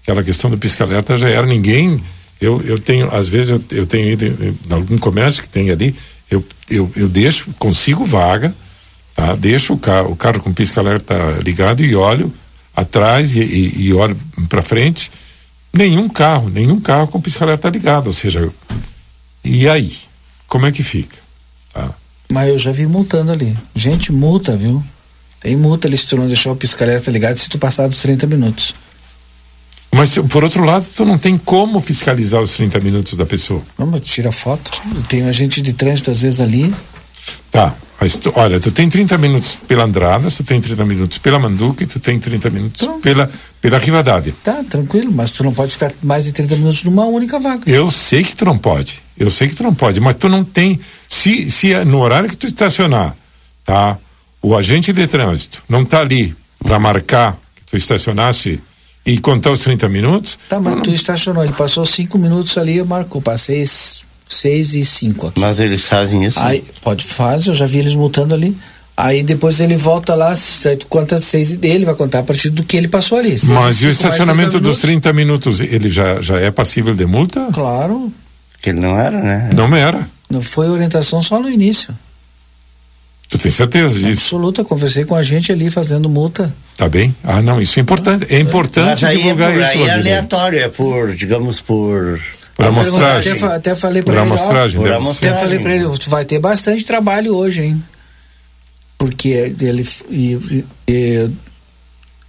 Aquela questão do pisca-alerta já era. Ninguém. Eu, eu tenho, às vezes, eu, eu tenho ido em, em algum comércio que tem ali, eu, eu, eu deixo, consigo vaga, tá? deixo o carro, o carro com pisca-alerta ligado e olho atrás e, e, e olho para frente. Nenhum carro, nenhum carro com pisca-alerta ligado. Ou seja, e aí? Como é que fica? Mas eu já vi multando ali. Gente, multa, viu? Tem multa ali se tu não deixar o pisca-alerta ligado se tu passar dos 30 minutos. Mas, por outro lado, tu não tem como fiscalizar os 30 minutos da pessoa. Não, mas tira foto. Tem agente de trânsito às vezes ali. Tá, mas tu, olha, tu tem 30 minutos pela Andrada, tu tem 30 minutos pela Manduca e tu tem 30 minutos pela, pela Rivadavia. Tá, tranquilo, mas tu não pode ficar mais de 30 minutos numa única vaga. Eu sei que tu não pode, eu sei que tu não pode, mas tu não tem, se, se é no horário que tu estacionar, tá, o agente de trânsito não tá ali para marcar que tu estacionasse e contar os 30 minutos, Tá, mas não- tu estacionou, ele passou cinco minutos ali e marcou, passei seis e cinco aqui. Mas eles fazem isso? Aí, pode fazer, eu já vi eles multando ali. Aí depois ele volta lá, conta seis e ele vai contar a partir do que ele passou ali. Seis mas e o estacionamento 30 dos 30 minutos, ele já, já é passível de multa? Claro. Que ele não era, né? Não era. Não foi orientação só no início. Tu tem certeza disso? Absoluta, conversei com a gente ali fazendo multa. Tá bem? Ah, não, isso é importante. É importante Mas aí divulgar é por, isso, aí é aleatório, é por, digamos, por... Por amostragem. Até, até falei Por pra ele. ó, amostragem, Por deve amostragem. Até falei pra ele, tu vai ter bastante trabalho hoje, hein? Porque ele e, e- e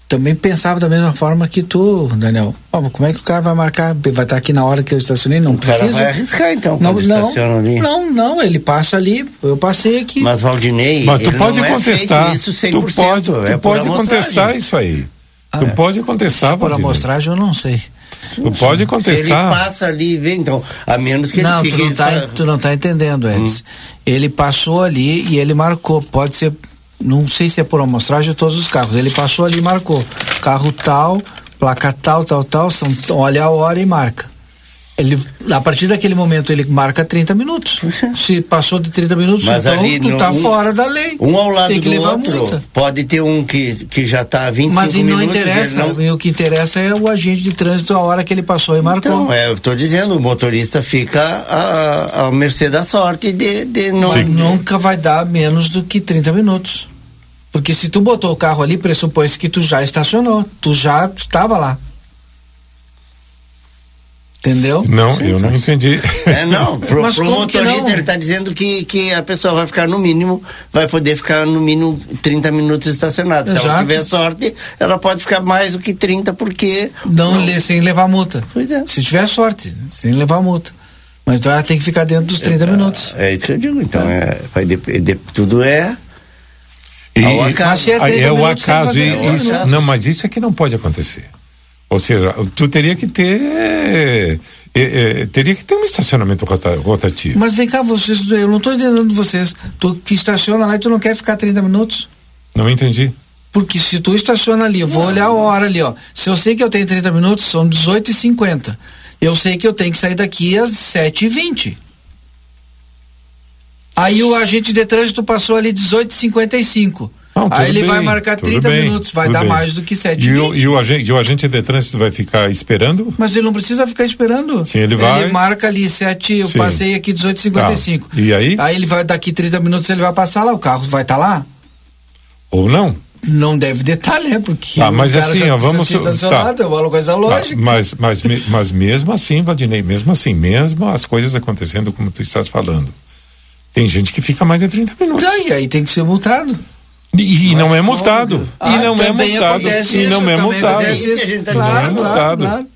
também pensava da mesma forma que tu, Daniel. Mas como é que o cara vai marcar? Vai estar aqui na hora que eu estacionei? Não O cara precisa. vai arriscar, então, não, quando não, estaciona ali. não, não, ele passa ali, eu passei aqui. Mas Valdinei, Mas tu ele pode não é contestar. feito isso 100%, tu pode, tu é pode contestar isso aí. Ah, tu é. pode contestar, Por Valdinei. amostragem eu não sei. Tu pode Se ele contestar. passa ali e vê, então, a menos que não, ele tu fique... não, tá, tu não tá entendendo, Edson. Hum. Ele passou ali e ele marcou. Pode ser, não sei se é por amostragem de todos os carros. Ele passou ali e marcou. Carro tal, placa tal, tal, tal. São, olha a hora e marca. Ele, a partir daquele momento ele marca 30 minutos. Se passou de 30 minutos, Mas então ali tu tá um- fora da lei. Um ao lado Tem que do levar outro, multa. pode ter um que, que já está há 25 Mas e não minutos... interessa. não- O que interessa é o agente de trânsito a hora que ele passou e marcou. Então, é, eu estou dizendo, o motorista fica à, à mercê da sorte de, de não... Mas nunca vai dar menos do que 30 minutos. Porque se tu botou o carro ali, pressupõe-se que tu já estacionou, tu já estava lá. Entendeu? Não, eu não entendi. É, não, pro, Mas pro motorista não? ele está dizendo que, que a pessoa vai ficar no mínimo, vai poder ficar no mínimo 30 minutos estacionada. Se ela tiver sorte, ela pode ficar mais do que 30, porque. Não, le- sem levar multa. Pois é. Se tiver sorte, sem levar multa. Mas então ela tem que ficar dentro dos 30 minutos. É isso que eu digo, então, é, vai depender, tudo é. E, ao acaso. Mas se é 30 é o acaso. fazer e- 30 isso- não, mas isso é que não pode acontecer. Ou seja, tu teria que ter. é, é, teria que ter um estacionamento rota- rotativo. Mas vem cá, vocês, eu não estou entendendo vocês. Tu que estaciona lá e tu não quer ficar 30 minutos? Não entendi. Porque se tu estaciona ali, eu vou olhar a hora ali, ó. Se eu sei que eu tenho 30 minutos, são 18 e 50 Eu sei que eu tenho que sair daqui às 7 e 20 Aí o agente de trânsito passou ali 18 e 55 Não, Aí ele vai bem, marcar tudo 30 bem, minutos, vai dar bem. mais do que 7 E e o, 20 e, o agente, e o agente de trânsito vai ficar esperando? Mas ele não precisa ficar esperando. Sim, ele vai. Ele marca ali 7, eu Sim. passei aqui 18 e 55 Tá. E aí? Aí ele vai, daqui 30 minutos ele vai passar lá, o carro vai estar lá? Ou não? Não deve detalhar, né? Porque Tá, mas assim, já, ó, vamos. tá. é uma coisa Tá, lógica. mas, mas, me- mas mesmo assim, Valdinei, mesmo assim, mesmo as coisas acontecendo como tu estás falando, tem gente que fica mais de 30 minutos. Tá, e aí tem que ser multado. E, e não é multado. Ah, e não é multado. E não é multado. Claro, Não é claro.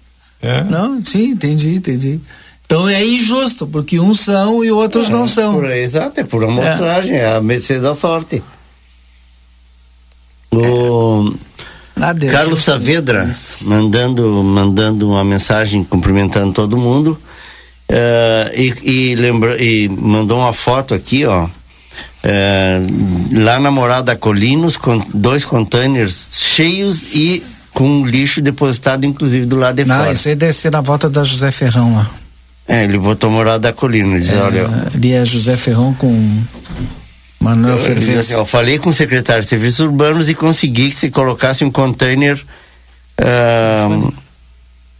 É. Não, sim, entendi, entendi. Então é injusto, porque uns são e outros não são. Por, exato, é por amostragem, é a mercê da sorte. O Nada é Carlos. Saavedra mandando, mandando uma mensagem cumprimentando todo mundo eh, e, e, lembra, e mandou uma foto aqui, ó. Eh, lá na Morada Colinos, com dois containers cheios e com lixo depositado, inclusive, do lado de Não, fora. isso aí deve ser na volta da José Ferrão lá. É, ele botou Morada Colinos, diz, olha, É, ali é José Ferrão com Manuel diz assim, eu falei com o secretário de Serviços Urbanos e consegui que se colocasse um container ah,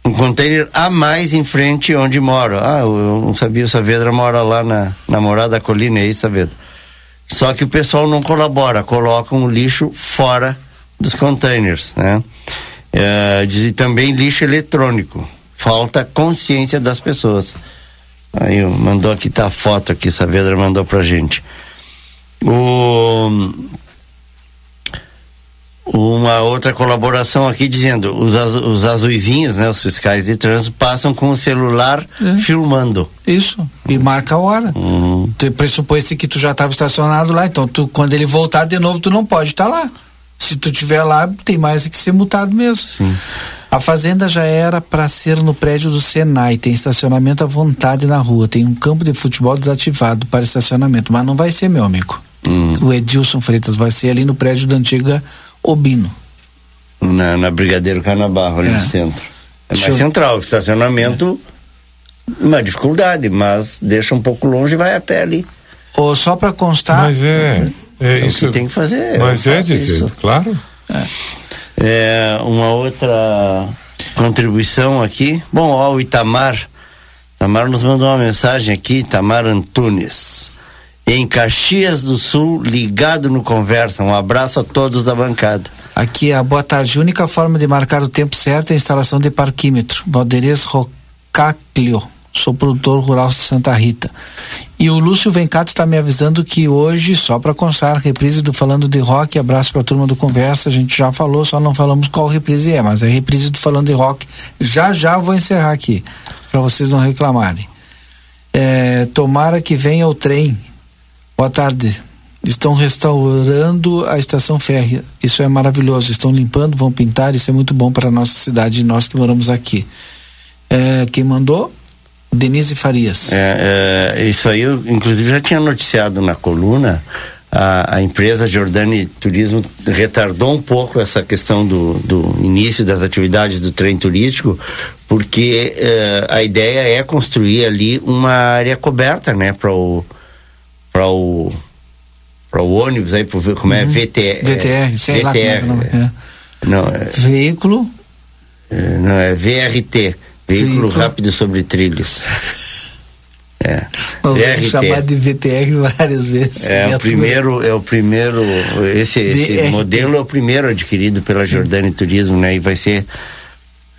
um container a mais em frente onde moro. Ah, eu não sabia, o Saavedra mora lá na, na Morada da Colina, é isso, Saavedra? Só que o pessoal não colabora, colocam o lixo fora dos containers, né? É, diz- e também lixo eletrônico. Falta consciência das pessoas. Aí mandou aqui, tá a foto aqui, Saavedra mandou pra gente. O, uma outra colaboração aqui dizendo os, azu- os azuizinhos, né, os fiscais de trânsito, passam com o celular filmando. Isso. E marca a hora. Tu pressupõe-se que tu já estava estacionado lá, então tu, quando ele voltar de novo, tu não pode estar lá. Se tu tiver lá, tem mais é que ser multado mesmo. A fazenda já era para ser no prédio do Senai, tem estacionamento à vontade na rua, tem um campo de futebol desativado para estacionamento, mas não vai ser, meu amigo. O Edilson Freitas vai ser ali no prédio da antiga Obino. Na, na Brigadeiro Canabarro, ali É. no centro. É mais eu- central, estacionamento, uma dificuldade, mas deixa um pouco longe e vai a pé ali. Ou só para constar. Mas é. É, É o isso que tem que fazer. Mas é dizer, isso. claro. É, uma outra contribuição aqui. Bom, ó, o Itamar. Itamar nos mandou uma mensagem aqui, Itamar Antunes. Em Caxias do Sul, ligado no Conversa. Um abraço a todos da bancada. Aqui, a boa tarde. A única forma de marcar o tempo certo é a instalação de parquímetro. Valderias Rocaclio. Sou produtor rural de Santa Rita. E o Lúcio Vencato está me avisando que hoje, só para constar, reprise do Falando de Rock, abraço para a turma do Conversa, a gente já falou, só não falamos qual reprise é, mas é reprise do Falando de Rock. Já já vou encerrar aqui, para vocês não reclamarem. É, tomara que venha o trem. Boa tarde. Estão restaurando a estação férrea. Isso é maravilhoso. Estão limpando, vão pintar. Isso é muito bom para a nossa cidade e nós que moramos aqui. É, quem mandou? Denise Farias. É, é, isso aí, eu, inclusive, já tinha noticiado na coluna. A, a empresa Jordani Turismo retardou um pouco essa questão do, do início das atividades do trem turístico, porque eh, a ideia é construir ali uma área coberta, né, para o para o para o ônibus aí, pro, como é VTR, VTR, sei lá como é que é nome. É. não é, Veículo. é, não é VRT, veículo, Veículo. rápido sobre trilhos. É. Nós vamos VRT. chamar de VTR várias vezes. É a o primeiro, é o primeiro, esse, esse modelo é o primeiro adquirido pela Jordani Turismo, né? E vai ser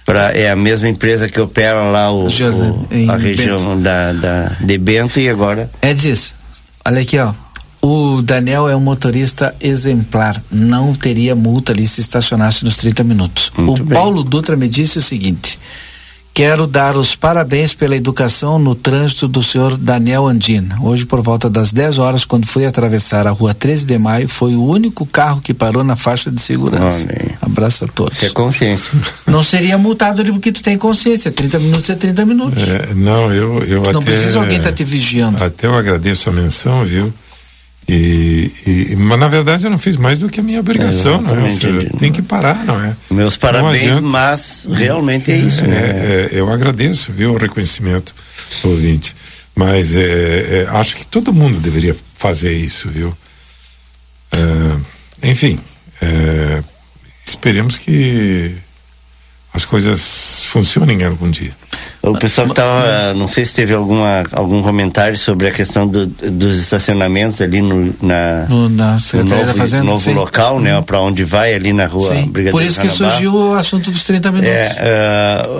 para é a mesma empresa que opera lá o, Jordan, o- a região Bento. da, da de Bento e agora Edis, olha aqui, ó. O Daniel é um motorista exemplar. Não teria multa ali se estacionasse nos 30 minutos. o Paulo Dutra me disse o seguinte: Quero dar os parabéns pela educação no trânsito do senhor Daniel Andina. Hoje, por volta das 10 horas, quando fui atravessar a rua 13 de maio, foi o único carro que parou na faixa de segurança. Abraço a todos. Isso é consciência. Não seria multado ali porque tu tem consciência. 30 minutos é 30 minutos. É, não, eu, eu Não até. precisa alguém estar te vigiando. Até eu agradeço a menção, viu? E, e- mas na verdade eu não fiz mais do que a minha obrigação, não é? Exatamente. Você tem que parar, não é? Meus Não parabéns, mas realmente é isso, É, né? é, eu agradeço, viu, o reconhecimento do ouvinte. Mas é, é, acho que todo mundo deveria fazer isso, viu? É, enfim, é, esperemos que as coisas funcionem algum dia. O pessoal que tava, não sei se teve alguma, algum comentário sobre a questão do- dos estacionamentos ali no, na, No- na Secretaria no da novo, Fazenda, novo sim. local, né? Para onde vai ali na rua Sim, Brigadeiro por isso que Canabarro. surgiu o assunto dos 30 minutos. É,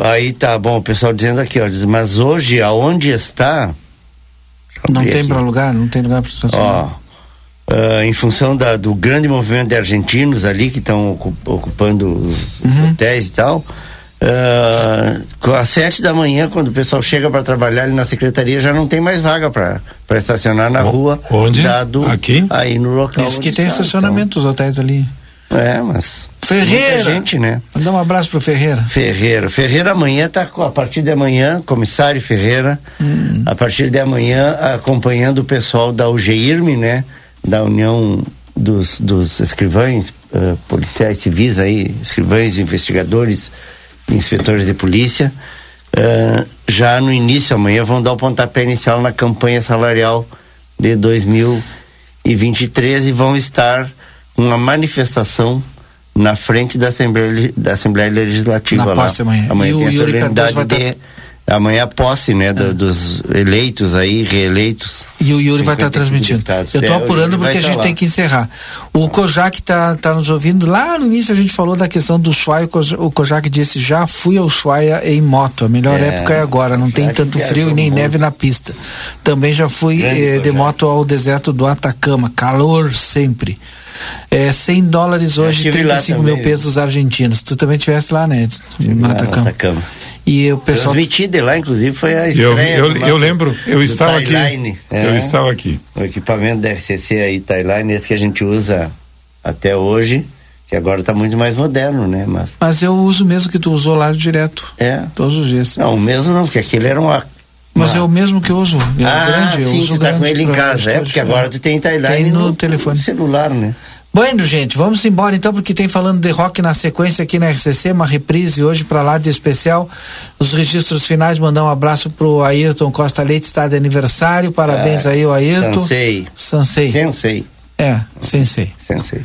ah, aí tá bom, o pessoal dizendo aqui, ó, diz, mas hoje aonde está? não tem para lugar, não tem lugar para estacionar. Ó, ah, em função da- do grande movimento de argentinos ali que estão ocu- ocupando os, os Uhum. hotéis e tal, com às sete da manhã, quando o pessoal chega para trabalhar ali na secretaria, já não tem mais vaga para estacionar na rua. onde? Dado Aqui? Aí no local. Isso que tem está, estacionamento, os hotéis ali. então. É, mas. Ferreira! muita gente, né? Mandar um abraço pro Ferreira. Ferreira. Ferreira amanhã tá a partir de amanhã, comissário Ferreira, Hum. a partir de amanhã acompanhando o pessoal da UGIRM, né? Da União dos, dos Escrivães, eh, policiais civis aí, escrivães, investigadores, inspetores de polícia. Eh, já no início amanhã vão dar o pontapé inicial na campanha salarial de e 23 e vão estar uma manifestação na frente da Assembleia, da Assembleia Legislativa Na lá. amanhã. Amanhã E tem a solenidade de amanhã a posse, né, É. do- dos eleitos aí, reeleitos. E o Yuri vai estar 55 transmitindo. deputados. Eu estou É, apurando porque a tá gente lá. tem que encerrar. O Kojak está tá nos ouvindo. Lá no início a gente falou da questão do Ushuaia. O Koj- O Kojak disse: já fui ao Ushuaia em moto. A melhor É, época é agora. Não tem tanto frio e nem muito. neve na pista. Também já fui eh, de moto ao deserto do Atacama. Calor sempre. É, 100 dólares hoje, estive lá 35 mil pesos argentinos. Tu também estivesse lá, né? No Atacama. Atacama. E o pessoal. Transmiti de lá, inclusive, foi a Eu, estreia. eu, eu nosso- lembro, eu estava aqui. Timeline. Eu É. estava aqui. O equipamento da RCC aí, Timeline, esse que a gente usa até hoje, que agora está muito mais moderno, né? Mas Mas eu uso mesmo que tu usou lá direto. É. Todos os dias. Não, o mesmo não, porque aquele era uma. Mas uma- é o mesmo que eu uso. É ah, grande, eu sim, uso você tá grande com ele em casa, é, porque agora tu tem timeline Tem no, no telefone. celular, né? Bueno, gente, vamos embora então, porque tem falando de rock na sequência aqui na RCC, uma reprise hoje para lá de especial. Os registros finais, mandar um abraço pro Ayrton Costa Leite, está de aniversário. Parabéns Ah, aí, o Ayrton. Sensei. Sansei. Sensei. É, Sensei. Sensei.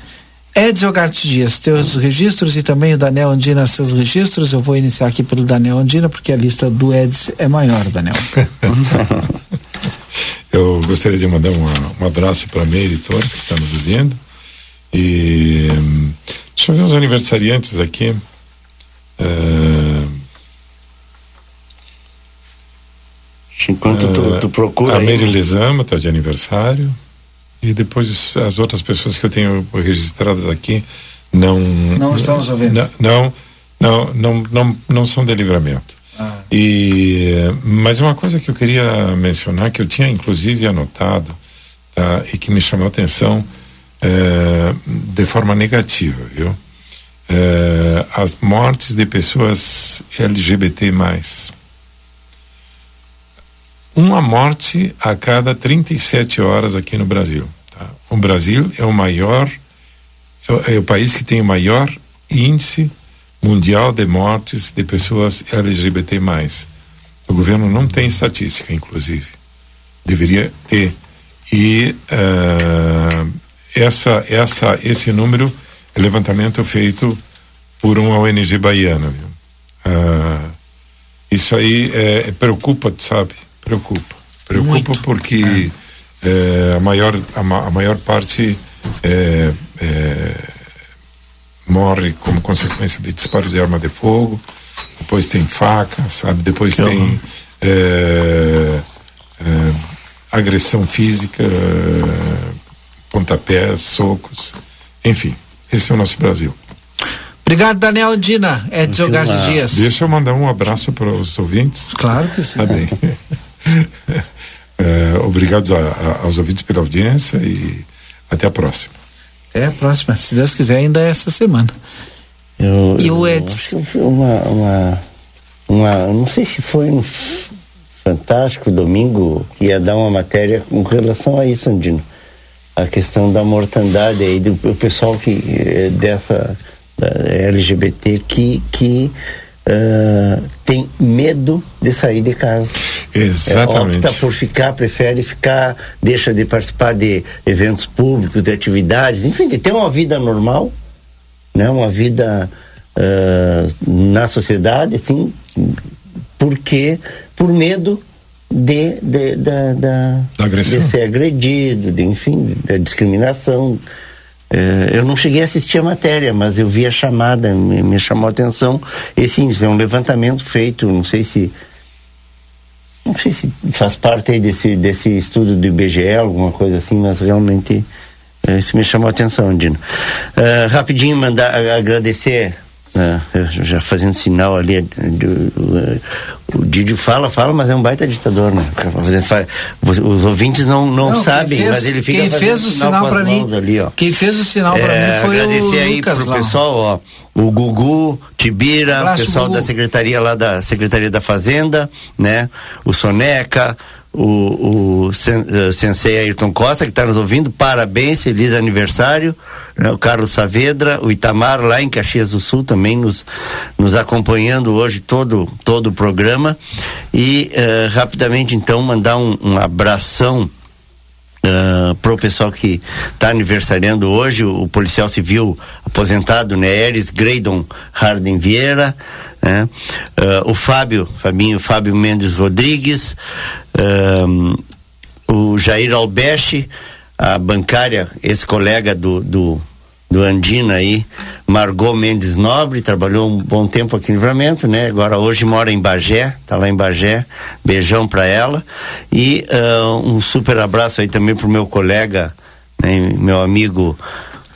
Edson Garte Dias, teus registros e também o Daniel Andina, seus registros. Eu vou iniciar aqui pelo Daniel Andina, porque a lista do Eds é maior, Daniel. Eu gostaria de mandar uma- um abraço para a Meire Torres, que está nos ouvindo. E deixa eu ver os aniversariantes aqui. É, Enquanto tu, é, tu procura. A Meire Lezama está de aniversário. E depois as outras pessoas que eu tenho registradas aqui não. Não estamos ouvindo. Não, não, não, não, não são de livramento. Ah. E, mas uma coisa que eu queria mencionar, que eu tinha inclusive anotado, tá, e que me chamou a atenção eh, de forma negativa, viu? Eh, as mortes de pessoas LGBT. Uma morte a cada 37 horas aqui no Brasil. Tá? O Brasil é o maior, é o, é o país que tem o maior índice mundial de mortes de pessoas LGBT+. O governo não tem estatística, inclusive. Deveria ter. E eh, essa, essa, esse número é levantamento feito por uma ONG baiana. Viu? Ah, isso aí é, preocupa, sabe? Preocupa. Preocupa Muito. porque eh, a, maior, a, a maior parte eh, eh, morre como consequência de disparo de arma de fogo, depois tem faca, sabe? Depois Que tem eh, agressão física, pontapés, socos, enfim, esse é o nosso Brasil. Obrigado, Daniel Andina. Edson Deixa eu- Garte Dias. Deixa eu mandar um abraço para os ouvintes. Claro que sim. Tá bem. Eh, obrigado a- a- aos ouvintes pela audiência e até a próxima. Até a próxima, se Deus quiser, ainda é essa semana. Eu, E o eu Edson? uma, uma, uma. Não sei se foi um fantástico domingo que ia dar uma matéria com relação a isso, Andino. A questão da mortandade aí, do pessoal que, eh, dessa LGBT que, que ah, tem medo de sair de casa. Exatamente. É, opta por ficar, prefere ficar, deixa de participar de eventos públicos, de atividades, enfim, de ter uma vida normal, né? Uma vida ah, na sociedade, assim, porque por medo de, de, da, da, de ser agredido, de, enfim, da discriminação. Eh, eu não cheguei a assistir a matéria, mas eu vi a chamada, me, me chamou a atenção esse índice. É um levantamento feito, não sei se não sei se faz parte aí desse, desse estudo do IBGE, alguma coisa assim, mas realmente eh, isso me chamou a atenção, Dino. Ah, rapidinho mandar agradecer, eu já fazendo sinal ali, eh, o Didio fala, fala, mas é um baita ditador, né? Os ouvintes não, não, quem sabem, fez- mas ele fica Quem fez o sinal pra mim, ali, ó. quem fez o sinal pra É, mim foi o agradecer aí Lucas pro lá. pessoal, ó, o Gugu, Tibira, o pessoal Gugu. da secretaria lá da Secretaria da Fazenda, né? O Soneca, o, o eh, Sensei Ayrton Costa, que está nos ouvindo, parabéns, feliz aniversário, né? o Carlos Saavedra, o Itamar lá em Caxias do Sul também nos, nos acompanhando hoje todo, todo o programa. E eh, rapidamente então mandar um, um abração Uh, pro pessoal que está aniversariando hoje, o, o, policial civil aposentado, né, Eris Graydon Harden Vieira, né, uh, o Fábio, Fabinho Fábio Mendes Rodrigues, o Jair Albeche, a bancária, esse colega do, do do Andina aí, Margot Mendes Nobre, trabalhou um bom tempo aqui em Livramento, né? Agora hoje mora em Bagé, tá lá em Bagé. Beijão para ela. E uh, um super abraço aí também pro meu colega, né? meu amigo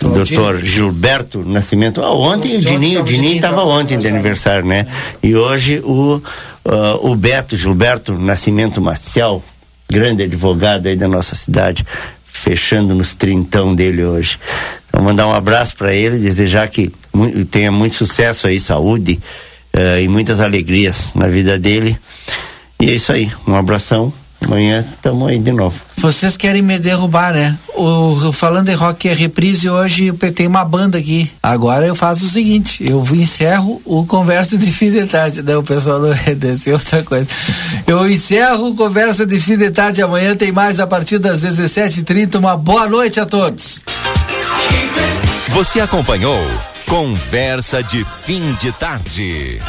doutor Gilberto Nascimento. Ah, ontem o, o Dininho, o Dininho estava ontem de aniversário, né? E hoje o, uh, o Beto Gilberto Nascimento Marcial, grande advogado aí da nossa cidade, fechando nos trintão dele hoje. Então, mandar um abraço para ele, desejar que tenha muito sucesso aí, saúde uh, e muitas alegrias na vida dele. E é isso aí, um abração. Amanhã estamos aí de novo. Vocês querem me derrubar, né? O, falando em rock é reprise, hoje eu tenho uma banda aqui. Agora eu faço o seguinte: eu encerro o Conversa de Fim de Tarde. O pessoal não descer outra coisa. Eu encerro o Conversa de Fim de Tarde. Amanhã tem mais a partir das 17h30. Uma boa noite a todos. Você acompanhou Conversa de Fim de Tarde.